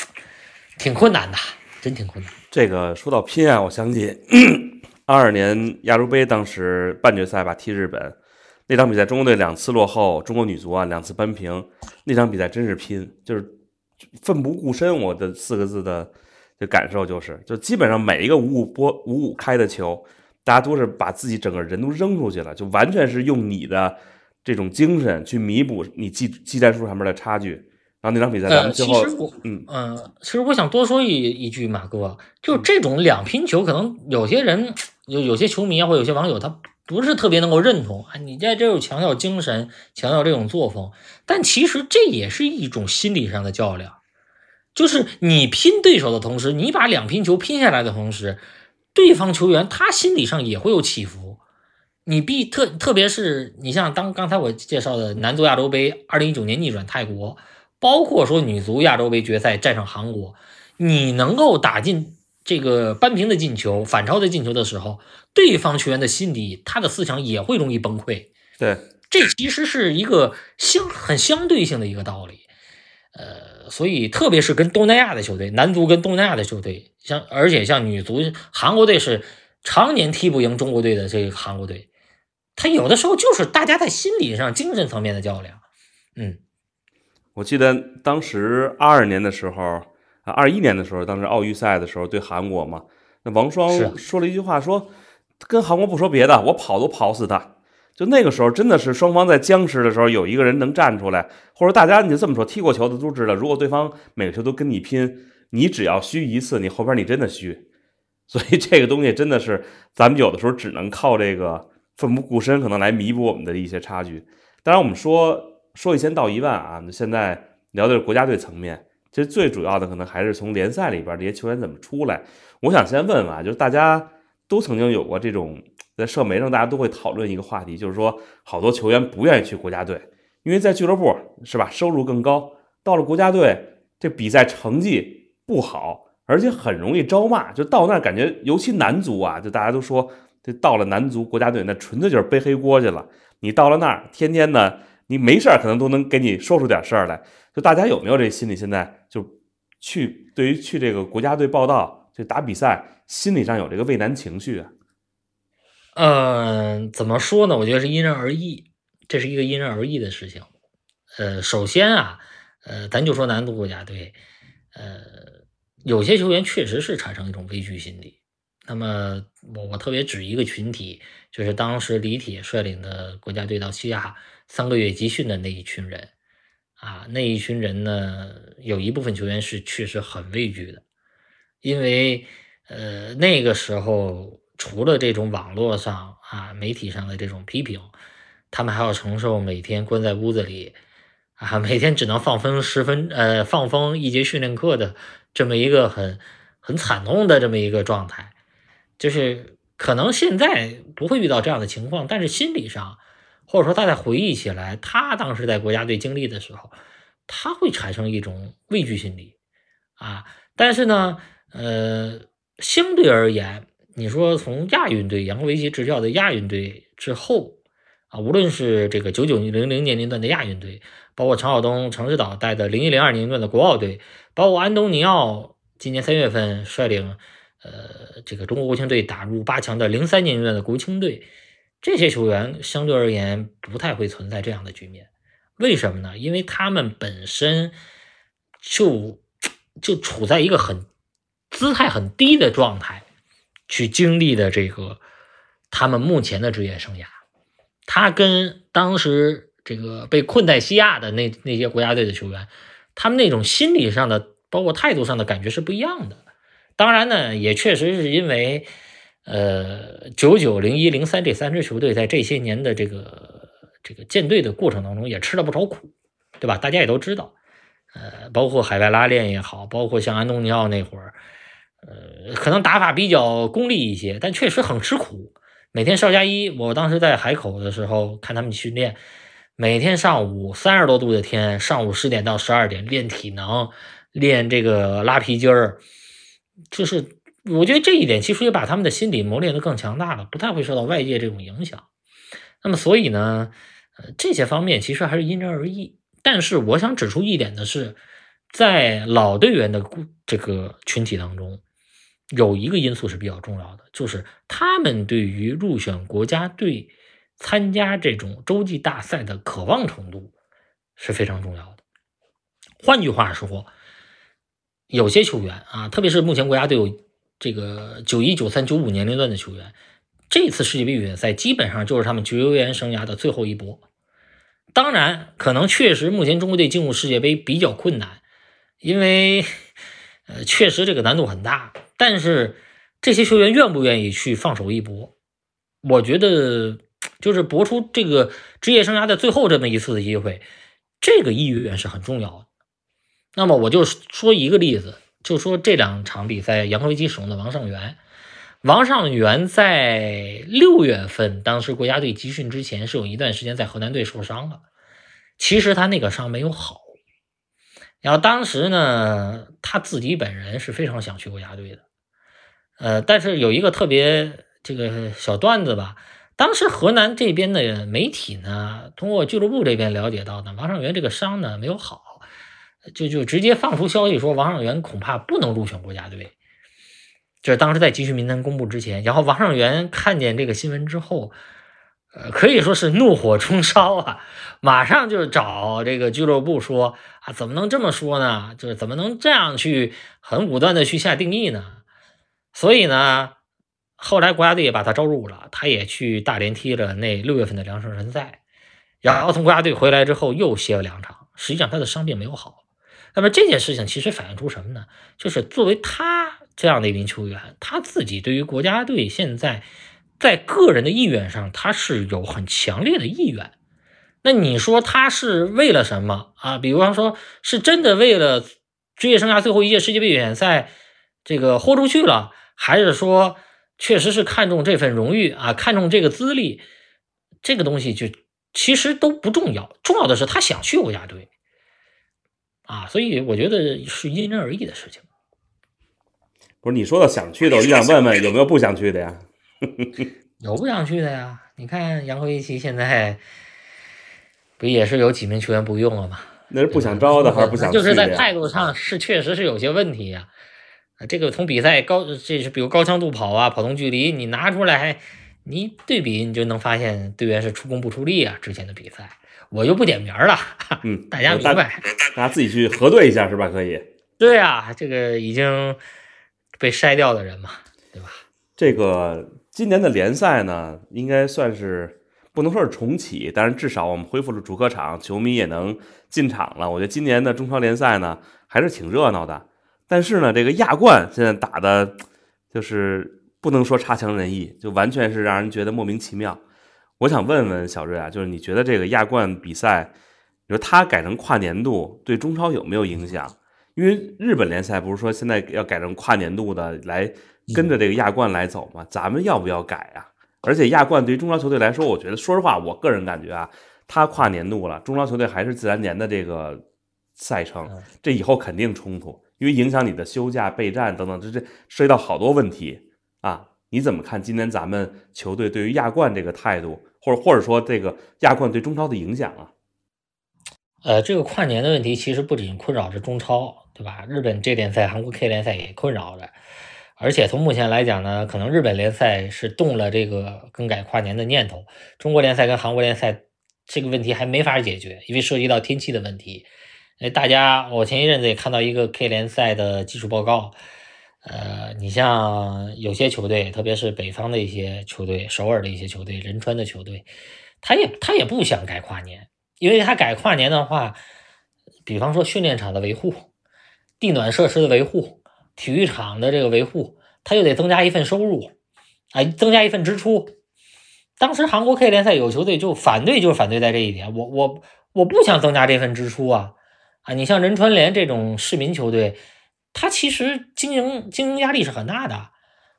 挺困难的。真挺困难。这个说到拼啊，我想起 二二年亚洲杯，当时半决赛吧踢日本那场比赛，中国队两次落后，中国女足啊两次扳平。那场比赛真是拼，就是奋不顾身。我的四个字的的感受就是，就基本上每一个五五波五五开的球，大家都是把自己整个人都扔出去了，就完全是用你的这种精神去弥补你技技战术上面的差距。然后那场比赛，咱们最后，嗯嗯，其实我想多说一一句，马哥，就这种两拼球，可能有些人有有些球迷啊，或有些网友，他不是特别能够认同啊。你在这又强调精神，强调这种作风，但其实这也是一种心理上的较量，就是你拼对手的同时，你把两拼球拼下来的同时，对方球员他心理上也会有起伏。你必特特别是你像当刚才我介绍的南足亚洲杯，二零一九年逆转泰国。包括说女足亚洲杯决赛战胜韩国，你能够打进这个扳平的进球、反超的进球的时候，对方球员的心理、他的思想也会容易崩溃。对，这其实是一个相很相对性的一个道理。呃，所以特别是跟东南亚的球队，男足跟东南亚的球队，像而且像女足，韩国队是常年踢不赢中国队的这个韩国队，他有的时候就是大家在心理上、精神层面的较量。嗯。我记得当时二二年的时候，啊，二一年的时候，当时奥运赛的时候对韩国嘛，那王霜说了一句话，说跟韩国不说别的，我跑都跑死他。就那个时候，真的是双方在僵持的时候，有一个人能站出来，或者大家你就这么说，踢过球的都知道，如果对方每个球都跟你拼，你只要虚一次，你后边你真的虚。所以这个东西真的是咱们有的时候只能靠这个奋不顾身，可能来弥补我们的一些差距。当然，我们说说一千道一万啊，现在聊的是国家队层面，其实最主要的可能还是从联赛里边这些球员怎么出来。我想先问问啊，就是大家都曾经有过这种在社媒上，大家都会讨论一个话题，就是说好多球员不愿意去国家队，因为在俱乐部是吧，收入更高，到了国家队这比赛成绩不好，而且很容易招骂，就到那儿感觉，尤其男足啊，就大家都说这到了男足国家队，那纯粹就是背黑锅去了。你到了那儿，天天呢，你没事儿可能都能给你说出点事儿来。就大家有没有这心理？现在就去对于去这个国家队报道、就打比赛，心理上有这个畏难情绪啊？嗯，怎么说呢？我觉得是因人而异，这是一个因人而异的事情。呃，首先啊，呃，咱就说男足国家队，呃，有些球员确实是产生一种畏惧心理。那么，我我特别指一个群体，就是当时李铁率领的国家队到西亚三个月集训的那一群人。啊，那一群人呢，有一部分球员是确实很畏惧的，因为呃那个时候除了这种网络上啊媒体上的这种批评，他们还要承受每天关在屋子里啊，每天只能放风十分呃放风一节训练课的这么一个很很惨痛的这么一个状态，就是可能现在不会遇到这样的情况，但是心理上。或者说他在回忆起来，他当时在国家队经历的时候，他会产生一种畏惧心理啊。但是呢，呃，相对而言，你说从亚运队杨维奇执教的亚运队之后啊，无论是这个九九零零年龄段的亚运队，包括常晓东、程指导带的零一零二年龄段的国奥队，包括安东尼奥今年三月份率领呃这个中国国青队打入八强的零三年段的国青队。这些球员相对而言不太会存在这样的局面，为什么呢？因为他们本身就就处在一个很姿态很低的状态，去经历的这个他们目前的职业生涯，他跟当时这个被困在西亚的那那些国家队的球员，他们那种心理上的包括态度上的感觉是不一样的。当然呢，也确实是因为。呃，九九零一零三这三支球队在这些年的这个这个建队的过程当中也吃了不少苦，对吧？大家也都知道，呃，包括海外拉练也好，包括像安东尼奥那会儿，呃，可能打法比较功利一些，但确实很吃苦。每天少加一，我当时在海口的时候看他们训练，每天上午三十多度的天，上午十点到十二点练体能，练这个拉皮筋儿，就是。我觉得这一点其实也把他们的心理磨练得更强大了，不太会受到外界这种影响。那么，所以呢，呃，这些方面其实还是因人而异。但是，我想指出一点的是，在老队员的这个群体当中，有一个因素是比较重要的，就是他们对于入选国家队参加这种洲际大赛的渴望程度是非常重要的。换句话说，有些球员啊，特别是目前国家队有。这个九一、九三、九五年龄段的球员，这次世界杯预选赛基本上就是他们球员生涯的最后一搏。当然，可能确实目前中国队进入世界杯比较困难，因为呃，确实这个难度很大。但是这些球员愿不愿意去放手一搏？我觉得就是搏出这个职业生涯的最后这么一次的机会，这个意愿是很重要的。那么我就说一个例子。就说这两场比赛，杨科维奇使用的王上元，王上元在六月份当时国家队集训之前是有一段时间在河南队受伤了，其实他那个伤没有好，然后当时呢他自己本人是非常想去国家队的，呃，但是有一个特别这个小段子吧，当时河南这边的媒体呢，通过俱乐部这边了解到呢，王上元这个伤呢没有好。就就直接放出消息说王上元恐怕不能入选国家队，就是当时在集训名单公布之前，然后王上元看见这个新闻之后，呃，可以说是怒火中烧啊，马上就找这个俱乐部说啊，怎么能这么说呢？就是怎么能这样去很武断的去下定义呢？所以呢，后来国家队也把他招入了，他也去大连踢了那六月份的两场人赛，然后从国家队回来之后又歇了两场，实际上他的伤病没有好。那么这件事情其实反映出什么呢？就是作为他这样的一名球员，他自己对于国家队现在在个人的意愿上，他是有很强烈的意愿。那你说他是为了什么啊？比方说，是真的为了职业生涯最后一届世界杯预选赛这个豁出去了，还是说确实是看重这份荣誉啊，看重这个资历？这个东西就其实都不重要，重要的是他想去国家队啊，所以我觉得是因人而异的事情。不是你说到想去的，我就想问问有没有不想去的呀？有不想去的呀？你看杨科维奇现在。不也是有几名球员不用了吗？那是不想招的还是不想？就是在态度上是确实是有些问题呀。这个从比赛高，这是比如高强度跑啊，跑动距离，你拿出来，你对比你就能发现队员是出工不出力啊。之前的比赛我就不点名了，嗯，大家明白，大家自己去核对一下是吧？可以。对啊，这个已经被筛掉的人嘛，对吧？这个今年的联赛呢，应该算是。不能说是重启，但是至少我们恢复了主客场，球迷也能进场了。我觉得今年的中超联赛呢还是挺热闹的。但是呢，这个亚冠现在打的，就是不能说差强人意，就完全是让人觉得莫名其妙。我想问问小瑞啊，就是你觉得这个亚冠比赛，比如它改成跨年度，对中超有没有影响？因为日本联赛不是说现在要改成跨年度的，来跟着这个亚冠来走吗？咱们要不要改啊？而且亚冠对于中超球队来说，我觉得说实话，我个人感觉啊，他跨年度了，中超球队还是自然年的这个赛程，这以后肯定冲突，因为影响你的休假、备战等等，这这涉及到好多问题啊。你怎么看今年咱们球队对于亚冠这个态度，或者或者说这个亚冠对中超的影响啊？呃，这个跨年的问题其实不仅困扰着中超，对吧？日本 J 联赛、韩国 K 联赛也困扰着。而且从目前来讲呢，可能日本联赛是动了这个更改跨年的念头，中国联赛跟韩国联赛这个问题还没法解决，因为涉及到天气的问题。哎，大家，我前一阵子也看到一个 K 联赛的技术报告，呃，你像有些球队，特别是北方的一些球队，首尔的一些球队，仁川的球队，他也他也不想改跨年，因为他改跨年的话，比方说训练场的维护、地暖设施的维护。体育场的这个维护，他又得增加一份收入，啊，增加一份支出。当时韩国 K 联赛有球队就反对，就是反对在这一点。我我我不想增加这份支出啊，啊，你像仁川联这种市民球队，他其实经营经营压力是很大的，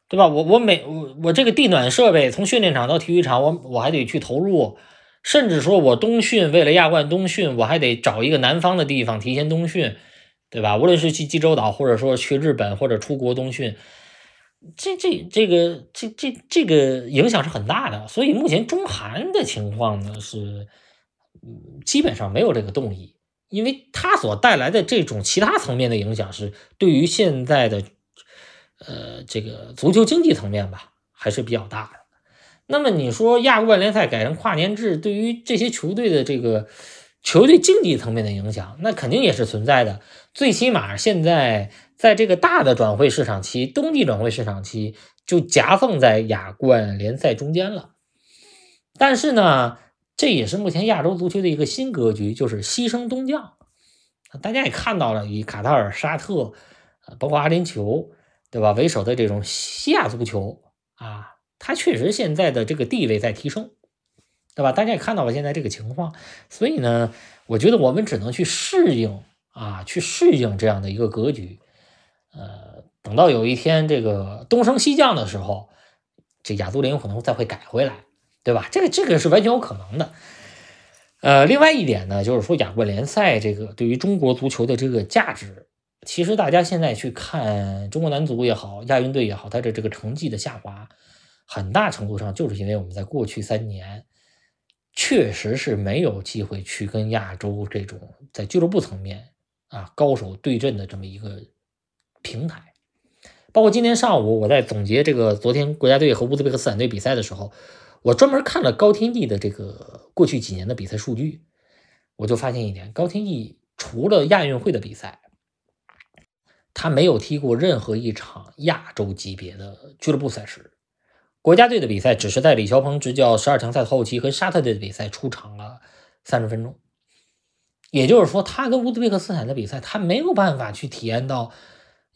对吧？我我每我我这个地暖设备从训练场到体育场，我我还得去投入，甚至说我冬训为了亚冠冬训，我还得找一个南方的地方提前冬训。对吧？无论是去济州岛，或者说去日本，或者出国冬训，这这这个这这这个影响是很大的。所以目前中韩的情况呢是，基本上没有这个动力，因为它所带来的这种其他层面的影响是对于现在的，呃，这个足球经济层面吧，还是比较大的。那么你说亚冠联赛改成跨年制，对于这些球队的这个。球队竞技层面的影响，那肯定也是存在的。最起码现在在这个大的转会市场期，冬季转会市场期就夹缝在亚冠联赛中间了。但是呢，这也是目前亚洲足球的一个新格局，就是牺牲东将。大家也看到了，以卡塔尔、沙特，包括阿联酋，对吧？为首的这种西亚足球啊，它确实现在的这个地位在提升。对吧？大家也看到了现在这个情况，所以呢，我觉得我们只能去适应啊，去适应这样的一个格局。呃，等到有一天这个东升西降的时候，这亚足联有可能再会改回来，对吧？这个这个是完全有可能的。呃，另外一点呢，就是说亚冠联赛这个对于中国足球的这个价值，其实大家现在去看中国男足也好，亚运队也好，它的这个成绩的下滑，很大程度上就是因为我们在过去三年。确实是没有机会去跟亚洲这种在俱乐部层面啊高手对阵的这么一个平台。包括今天上午我在总结这个昨天国家队和乌兹别克斯坦队比赛的时候，我专门看了高天意的这个过去几年的比赛数据，我就发现一点：高天意除了亚运会的比赛，他没有踢过任何一场亚洲级别的俱乐部赛事。国家队的比赛只是在李霄鹏执教十二强赛后期和沙特队的比赛出场了三十分钟，也就是说，他跟乌兹别克斯坦的比赛，他没有办法去体验到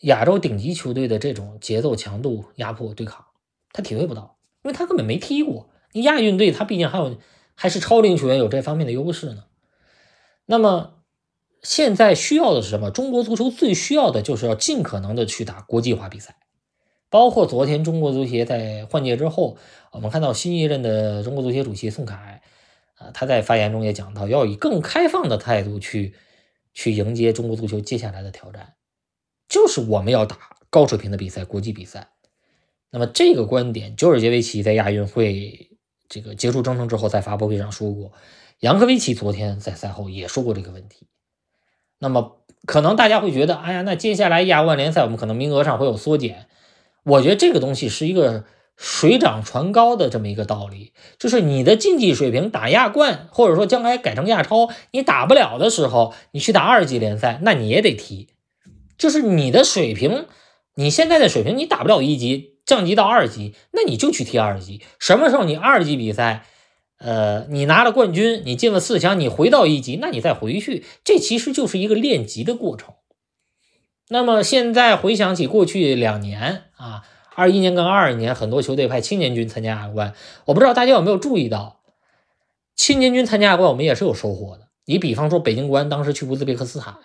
亚洲顶级球队的这种节奏、强度、压迫、对抗，他体会不到，因为他根本没踢过。亚运队他毕竟还有还是超龄球员有这方面的优势呢？那么现在需要的是什么？中国足球最需要的就是要尽可能的去打国际化比赛。包括昨天中国足协在换届之后，我们看到新一任的中国足协主席宋凯，啊，他在发言中也讲到，要以更开放的态度去去迎接中国足球接下来的挑战，就是我们要打高水平的比赛，国际比赛。那么这个观点，久尔杰维奇在亚运会这个结束征程之后，在发布会上说过，扬科维奇昨天在赛后也说过这个问题。那么可能大家会觉得，哎呀，那接下来亚冠联赛我们可能名额上会有缩减。我觉得这个东西是一个水涨船高的这么一个道理，就是你的竞技水平打亚冠，或者说将来改成亚超，你打不了的时候，你去打二级联赛，那你也得踢。就是你的水平，你现在的水平，你打不了一级，降级到二级，那你就去踢二级。什么时候你二级比赛，呃，你拿了冠军，你进了四强，你回到一级，那你再回去，这其实就是一个练级的过程。那么现在回想起过去两年啊，二一年跟二二年，很多球队派青年军参加亚冠，我不知道大家有没有注意到，青年军参加亚冠，我们也是有收获的。你比方说北京国安当时去乌兹别克斯坦，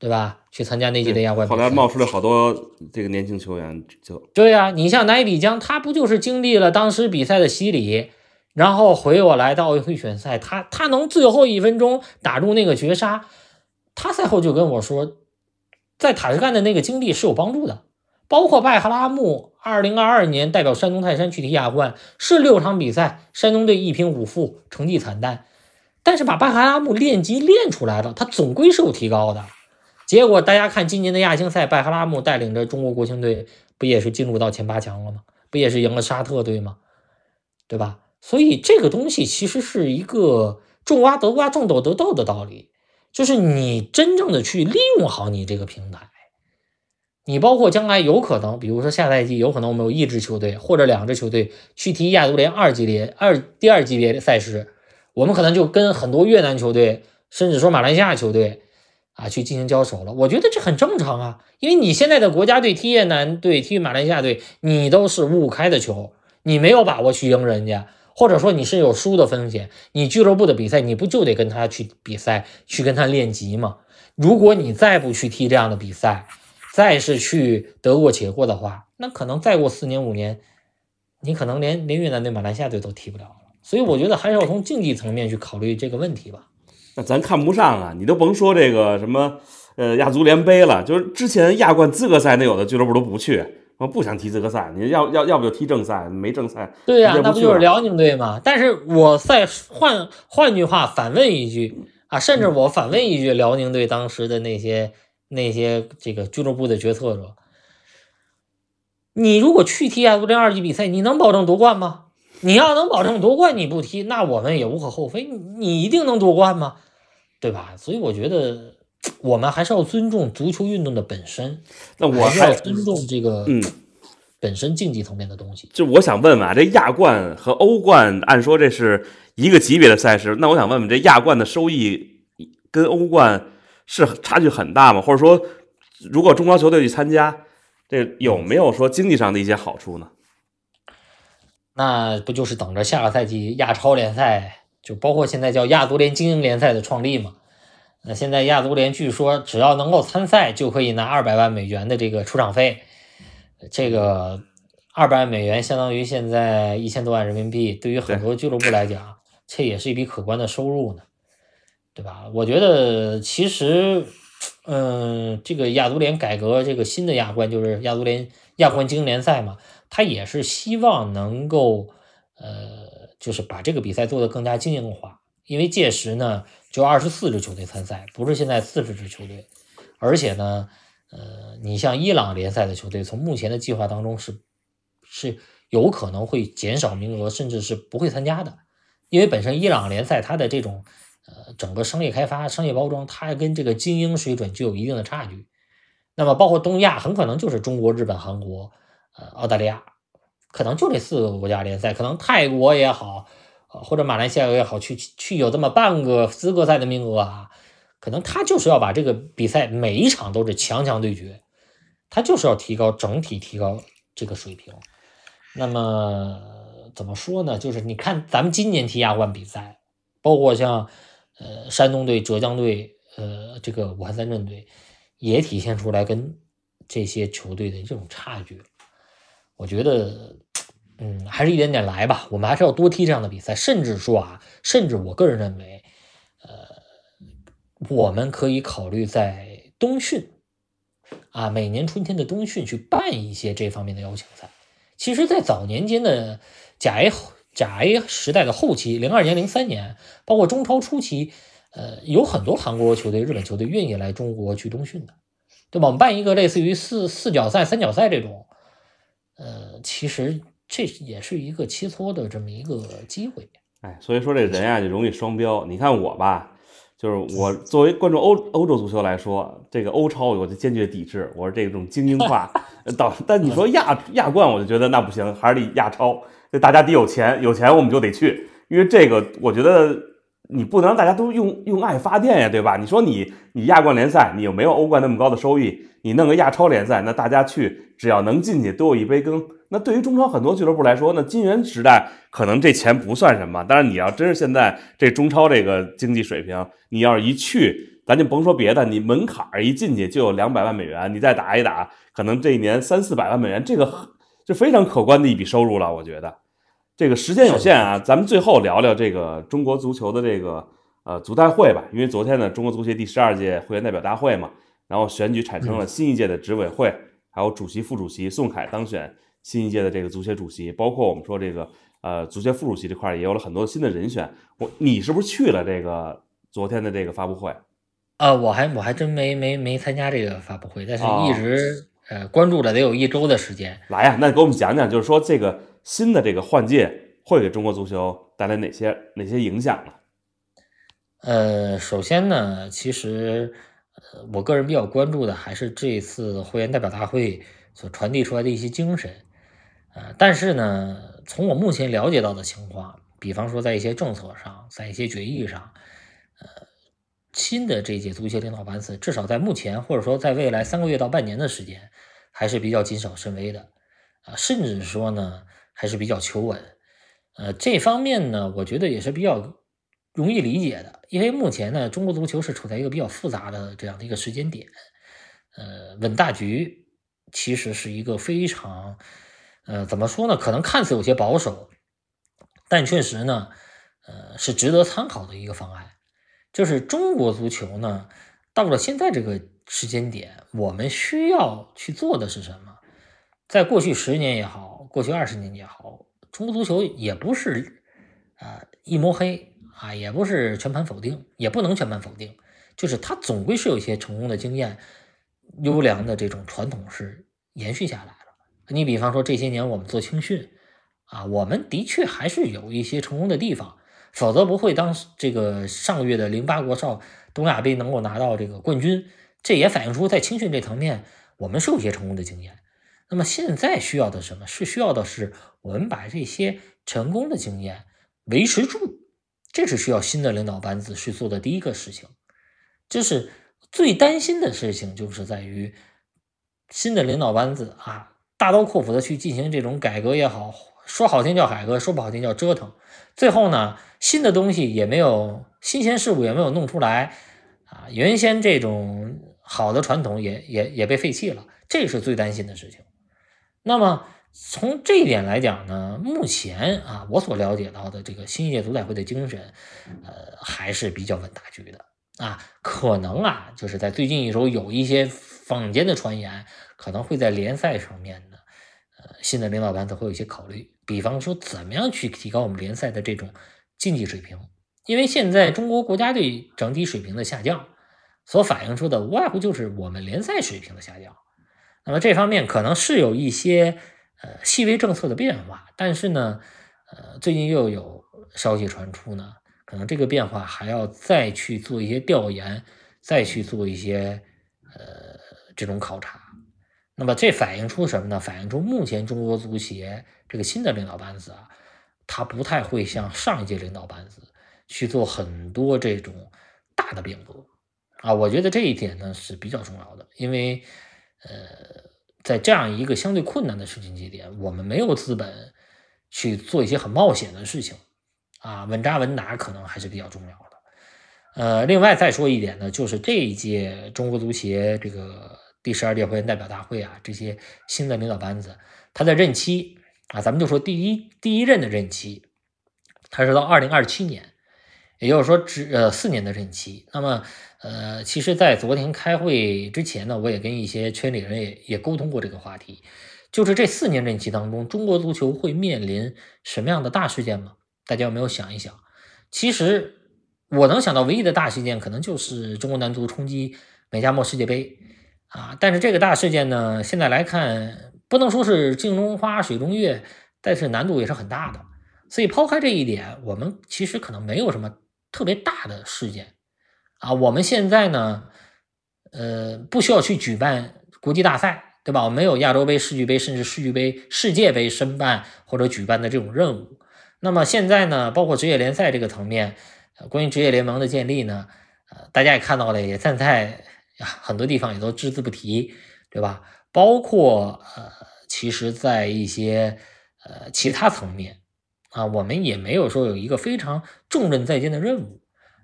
对吧？去参加那届的亚冠，后来冒出来好多这个年轻球员，就对呀。你像乃比江，他不就是经历了当时比赛的洗礼，然后回我来到奥运会选赛，他他能最后一分钟打入那个绝杀，他赛后就跟我说。在塔什干的那个经历是有帮助的，包括拜哈拉木，二零二二年代表山东泰山去踢亚冠，是六场比赛，山东队一平五负，成绩惨淡，但是把拜哈拉木练级练出来了，他总归是有提高的。结果大家看今年的亚青赛，拜哈拉木带领着中国国青队，不也是进入到前八强了吗？不也是赢了沙特队吗？对吧？所以这个东西其实是一个种瓜得瓜，种豆得豆的道理。就是你真正的去利用好你这个平台，你包括将来有可能，比如说下赛季有可能我们有一支球队或者两支球队去踢亚足联二级联二第二级别的赛事，我们可能就跟很多越南球队，甚至说马来西亚球队啊去进行交手了。我觉得这很正常啊，因为你现在的国家队踢越南队、踢马来西亚队，你都是五五开的球，你没有把握去赢人家。或者说你是有输的风险，你俱乐部的比赛你不就得跟他去比赛，去跟他练级吗？如果你再不去踢这样的比赛，再是去得过且过的话，那可能再过四年五年，你可能连连越南队、马来西亚队都踢不了了。所以我觉得还是要从竞技层面去考虑这个问题吧。那咱看不上啊，你都甭说这个什么呃亚足联杯了，就是之前亚冠资格赛那有的俱乐部都不去。我不想踢资格赛，你要要要不就踢正赛，没正赛。对呀，那不就是辽宁队吗？但是我再换换句话反问一句啊，甚至我反问一句，辽宁队当时的那些那些这个俱乐部的决策者，你如果去踢亚足联二级比赛，你能保证夺冠吗？你要能保证夺冠，你不踢，那我们也无可厚非。你一定能夺冠吗？对吧？所以我觉得。我们还是要尊重足球运动的本身，那我还要尊重这个嗯本身竞技层面的东西。就我想问问啊，这亚冠和欧冠，按说这是一个级别的赛事，那我想问问，这亚冠的收益跟欧冠是差距很大吗？或者说，如果中超球队去参加，这有没有说经济上的一些好处呢？那不就是等着下个赛季亚超联赛，就包括现在叫亚足联精英联赛的创立嘛？那现在亚足联据说只要能够参赛，就可以拿二百万美元的这个出场费。这个二百万美元相当于现在一千多万人民币，对于很多俱乐部来讲，这也是一笔可观的收入呢，对吧？我觉得其实，嗯，这个亚足联改革这个新的亚冠，就是亚足联亚冠精英联赛嘛，他也是希望能够，呃，就是把这个比赛做得更加精英化，因为届时呢。就二十四支球队参赛，不是现在四十支球队，而且呢，呃，你像伊朗联赛的球队，从目前的计划当中是是有可能会减少名额，甚至是不会参加的，因为本身伊朗联赛它的这种呃整个商业开发、商业包装，它跟这个精英水准就有一定的差距。那么包括东亚，很可能就是中国、日本、韩国、呃澳大利亚，可能就这四个国家联赛，可能泰国也好。或者马来西亚也好，去去有这么半个资格赛的名额啊，可能他就是要把这个比赛每一场都是强强对决，他就是要提高整体提高这个水平。那么怎么说呢？就是你看咱们今年踢亚冠比赛，包括像呃山东队、浙江队、呃这个武汉三镇队，也体现出来跟这些球队的这种差距。我觉得，嗯，还是一点点来吧。我们还是要多踢这样的比赛，甚至说啊，甚至我个人认为，呃，我们可以考虑在冬训啊，每年春天的冬训去办一些这方面的邀请赛。其实，在早年间的甲 A 甲 A 时代的后期，零二年、零三年，包括中超初期，呃，有很多韩国球队、日本球队愿意来中国去冬训的，对吧？我们办一个类似于四四角赛、三角赛这种。呃，其实这也是一个切磋的这么一个机会。哎，所以说这人啊就容易双标。你看我吧，就是我 作为关注欧欧洲足球来说，这个欧超我就坚决抵制，我说这种精英化。到但你说亚亚冠，我就觉得那不行，还是得亚超。这大家得有钱，有钱我们就得去，因为这个我觉得你不能让大家都用用爱发电呀，对吧？你说你你亚冠联赛，你又没有欧冠那么高的收益。你弄个亚超联赛，那大家去只要能进去都有一杯羹。那对于中超很多俱乐部来说，那金元时代可能这钱不算什么。但是你要真是现在这中超这个经济水平，你要是一去，咱就甭说别的，你门槛一进去就有两百万美元，你再打一打，可能这一年三四百万美元，这个就非常可观的一笔收入了。我觉得这个时间有限啊，咱们最后聊聊这个中国足球的这个呃足代会吧，因为昨天呢，中国足协第十二届会员代表大会嘛。然后选举产生了新一届的执委会，还有主席、副主席。宋凯当选新一届的这个足协主席，包括我们说这个呃足协副主席这块也有了很多新的人选。我你是不是去了这个昨天的这个发布会？啊，我还我还真没没没参加这个发布会，但是一直呃关注了得有一周的时间。来呀，那给我们讲讲，就是说这个新的这个换届会给中国足球带来哪些哪些影响呢？呃，首先呢，其实。呃，我个人比较关注的还是这次会员代表大会所传递出来的一些精神。呃，但是呢，从我目前了解到的情况，比方说在一些政策上，在一些决议上，呃，新的这届足协领导班子至少在目前或者说在未来三个月到半年的时间，还是比较谨小慎微的，啊，甚至说呢，还是比较求稳。呃，这方面呢，我觉得也是比较。容易理解的，因为目前呢，中国足球是处在一个比较复杂的这样的一个时间点，呃，稳大局其实是一个非常，呃，怎么说呢？可能看似有些保守，但确实呢，呃，是值得参考的一个方案。就是中国足球呢，到了现在这个时间点，我们需要去做的是什么？在过去十年也好，过去二十年也好，中国足球也不是啊一摸黑。啊，也不是全盘否定，也不能全盘否定，就是他总归是有一些成功的经验，优良的这种传统是延续下来了。你比方说这些年我们做青训，啊，我们的确还是有一些成功的地方，否则不会当这个上个月的零八国少东亚杯能够拿到这个冠军，这也反映出在青训这层面我们是有些成功的经验。那么现在需要的什么是需要的是我们把这些成功的经验维持住。这是需要新的领导班子去做的第一个事情，就是最担心的事情，就是在于新的领导班子啊，大刀阔斧的去进行这种改革也好，说好听叫改革，说不好听叫折腾，最后呢，新的东西也没有新鲜事物也没有弄出来啊，原先这种好的传统也也也被废弃了，这是最担心的事情。那么。从这一点来讲呢，目前啊，我所了解到的这个新一届足彩会的精神，呃，还是比较稳大局的啊。可能啊，就是在最近一周有一些坊间的传言，可能会在联赛上面呢，呃，新的领导班子会有一些考虑，比方说怎么样去提高我们联赛的这种竞技水平，因为现在中国国家队整体水平的下降，所反映出的无外乎就是我们联赛水平的下降。那么这方面可能是有一些。呃，细微政策的变化，但是呢，呃，最近又有消息传出呢，可能这个变化还要再去做一些调研，再去做一些呃这种考察。那么这反映出什么呢？反映出目前中国足协这个新的领导班子啊，他不太会像上一届领导班子去做很多这种大的变革啊。我觉得这一点呢是比较重要的，因为呃。在这样一个相对困难的时间节点，我们没有资本去做一些很冒险的事情啊，稳扎稳打可能还是比较重要的。呃，另外再说一点呢，就是这一届中国足协这个第十二届会员代表大会啊，这些新的领导班子，他的任期啊，咱们就说第一第一任的任期，他是到二零二七年，也就是说只呃四年的任期。那么呃，其实，在昨天开会之前呢，我也跟一些圈里人也也沟通过这个话题，就是这四年任期当中，中国足球会面临什么样的大事件吗？大家有没有想一想？其实。我能想到唯一的大事件，可能就是中国男足冲击美加墨世界杯啊！但是这个大事件呢，现在来看不能说是镜中花水中月，但是难度也是很大的。所以抛开这一点，我们其实可能没有什么特别大的事件啊。我们现在呢，呃，不需要去举办国际大赛，对吧？我没有亚洲杯、世俱杯，甚至世俱杯、世界杯申办或者举办的这种任务。那么现在呢，包括职业联赛这个层面。关于职业联盟的建立呢，呃，大家也看到了，也站在很多地方也都只字不提，对吧？包括呃，其实，在一些呃其他层面啊，我们也没有说有一个非常重任在肩的任务。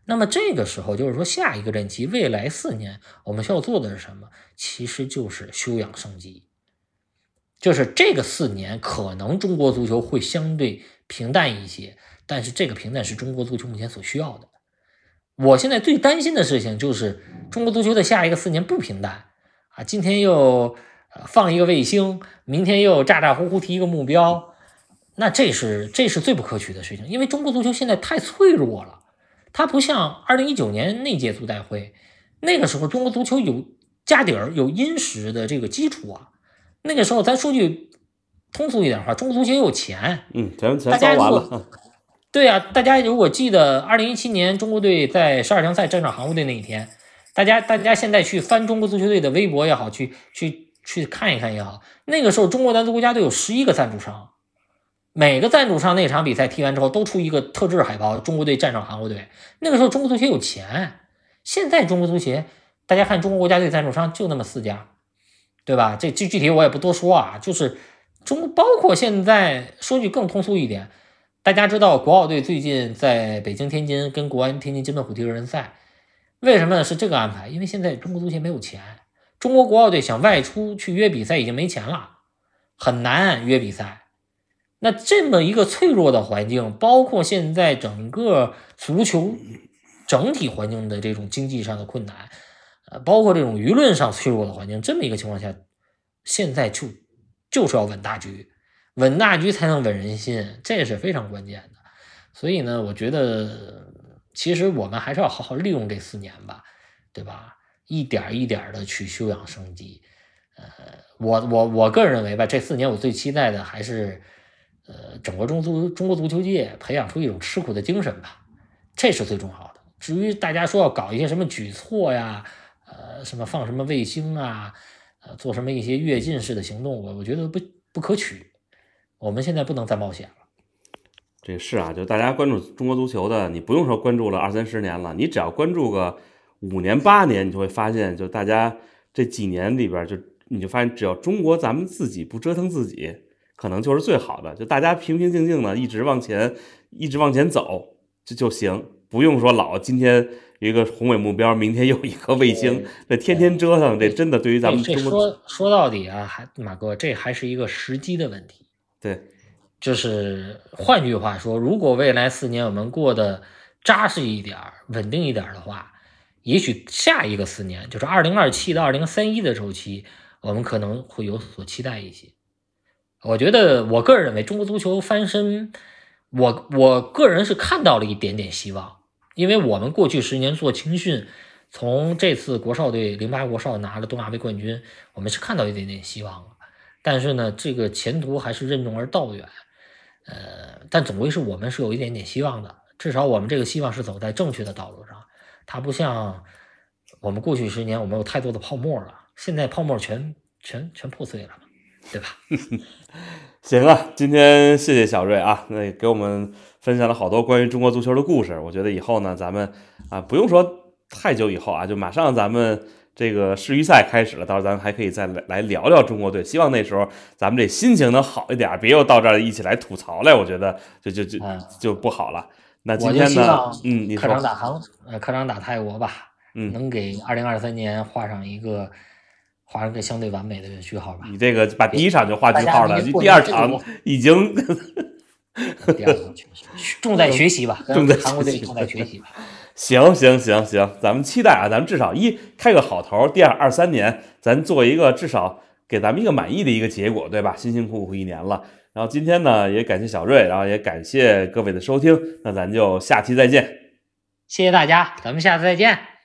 那么这个时候，就是说下一个任期，未来四年，我们需要做的是什么？其实就是休养生息，就是这个四年，可能中国足球会相对平淡一些。但是这个平淡是中国足球目前所需要的。我现在最担心的事情就是中国足球的下一个四年不平淡啊！今天又放一个卫星，明天又咋咋呼呼提一个目标，那这是这是最不可取的事情。因为中国足球现在太脆弱了，它不像二零一九年那届足代会，那个时候中国足球有家底儿、有殷实的这个基础啊。那个时候咱说句通俗一点话，中国足球有钱，嗯，咱咱糟完了。对呀，大家如果记得二零一七年中国队在十二强赛战胜韩国队那一天，大家大家现在去翻中国足球队的微博也好，去去去看一看也好，那个时候中国男足国家队有十一个赞助商，每个赞助商那场比赛踢完之后都出一个特制海报，中国队战胜韩国队。那个时候中国足协有钱，现在中国足协大家看中国国家队赞助商就那么四家，对吧？这这具体我也不多说啊，就是中包括现在说句更通俗一点。大家知道国奥队最近在北京、天津跟国安、天津津门虎踢热身赛，为什么是这个安排？因为现在中国足协没有钱，中国国奥队想外出去约比赛已经没钱了，很难约比赛。那这么一个脆弱的环境，包括现在整个足球整体环境的这种经济上的困难，呃，包括这种舆论上脆弱的环境，这么一个情况下，现在就就是要稳大局。稳大局才能稳人心，这是非常关键的。所以呢，我觉得其实我们还是要好好利用这四年吧，对吧？一点一点的去休养生息。呃，我我我个人认为吧，这四年我最期待的还是，呃，整个中足中国足球界培养出一种吃苦的精神吧，这是最重要的。至于大家说要搞一些什么举措呀，呃，什么放什么卫星啊，呃，做什么一些跃进式的行动，我我觉得不不可取。我们现在不能再冒险了。这是啊，就大家关注中国足球的，你不用说关注了二三十年了，你只要关注个五年八年，你就会发现，就大家这几年里边，就你就发现，只要中国咱们自己不折腾自己，可能就是最好的。就大家平平静静的一直往前，一直往前走，这就行，不用说老今天一个宏伟目标，明天又一颗卫星，这天天折腾，这真的对于咱们中国说说到底啊，还马哥，这还是一个时机的问题。对，就是换句话说，如果未来四年我们过得扎实一点、稳定一点的话，也许下一个四年，就是二零二七到二零三一的周期，我们可能会有所期待一些。我觉得，我个人认为，中国足球翻身，我我个人是看到了一点点希望，因为我们过去十年做青训，从这次国少队零八国少拿了东亚杯冠军，我们是看到一点点希望了。但是呢，这个前途还是任重而道远，呃，但总归是我们是有一点点希望的，至少我们这个希望是走在正确的道路上。它不像我们过去十年，我们有太多的泡沫了，现在泡沫全全全破碎了，对吧？行啊，今天谢谢小瑞啊，那给我们分享了好多关于中国足球的故事。我觉得以后呢，咱们啊不用说太久以后啊，就马上咱们这个世预赛开始了，到时候咱们还可以再来来聊聊中国队。希望那时候咱们这心情能好一点，别又到这儿一起来吐槽来，我觉得就就就 嗯就不好了。那今天呢嗯，你客场说，打韩呃客场打泰国吧，嗯，能给二零二三年画上一个画上个相对完美的句号吧。你这个把第一场就画句号了，第二年场 已经第二个重在学习吧，跟 重在韩国队学习重在学习吧。行行行行，咱们期待啊，咱们至少一开个好头，第二二三年咱做一个至少给咱们一个满意的一个结果，对吧？辛辛苦苦一年了，然后今天呢也感谢小瑞，然后也感谢各位的收听，那咱就下期再见。谢谢大家，咱们下次再见。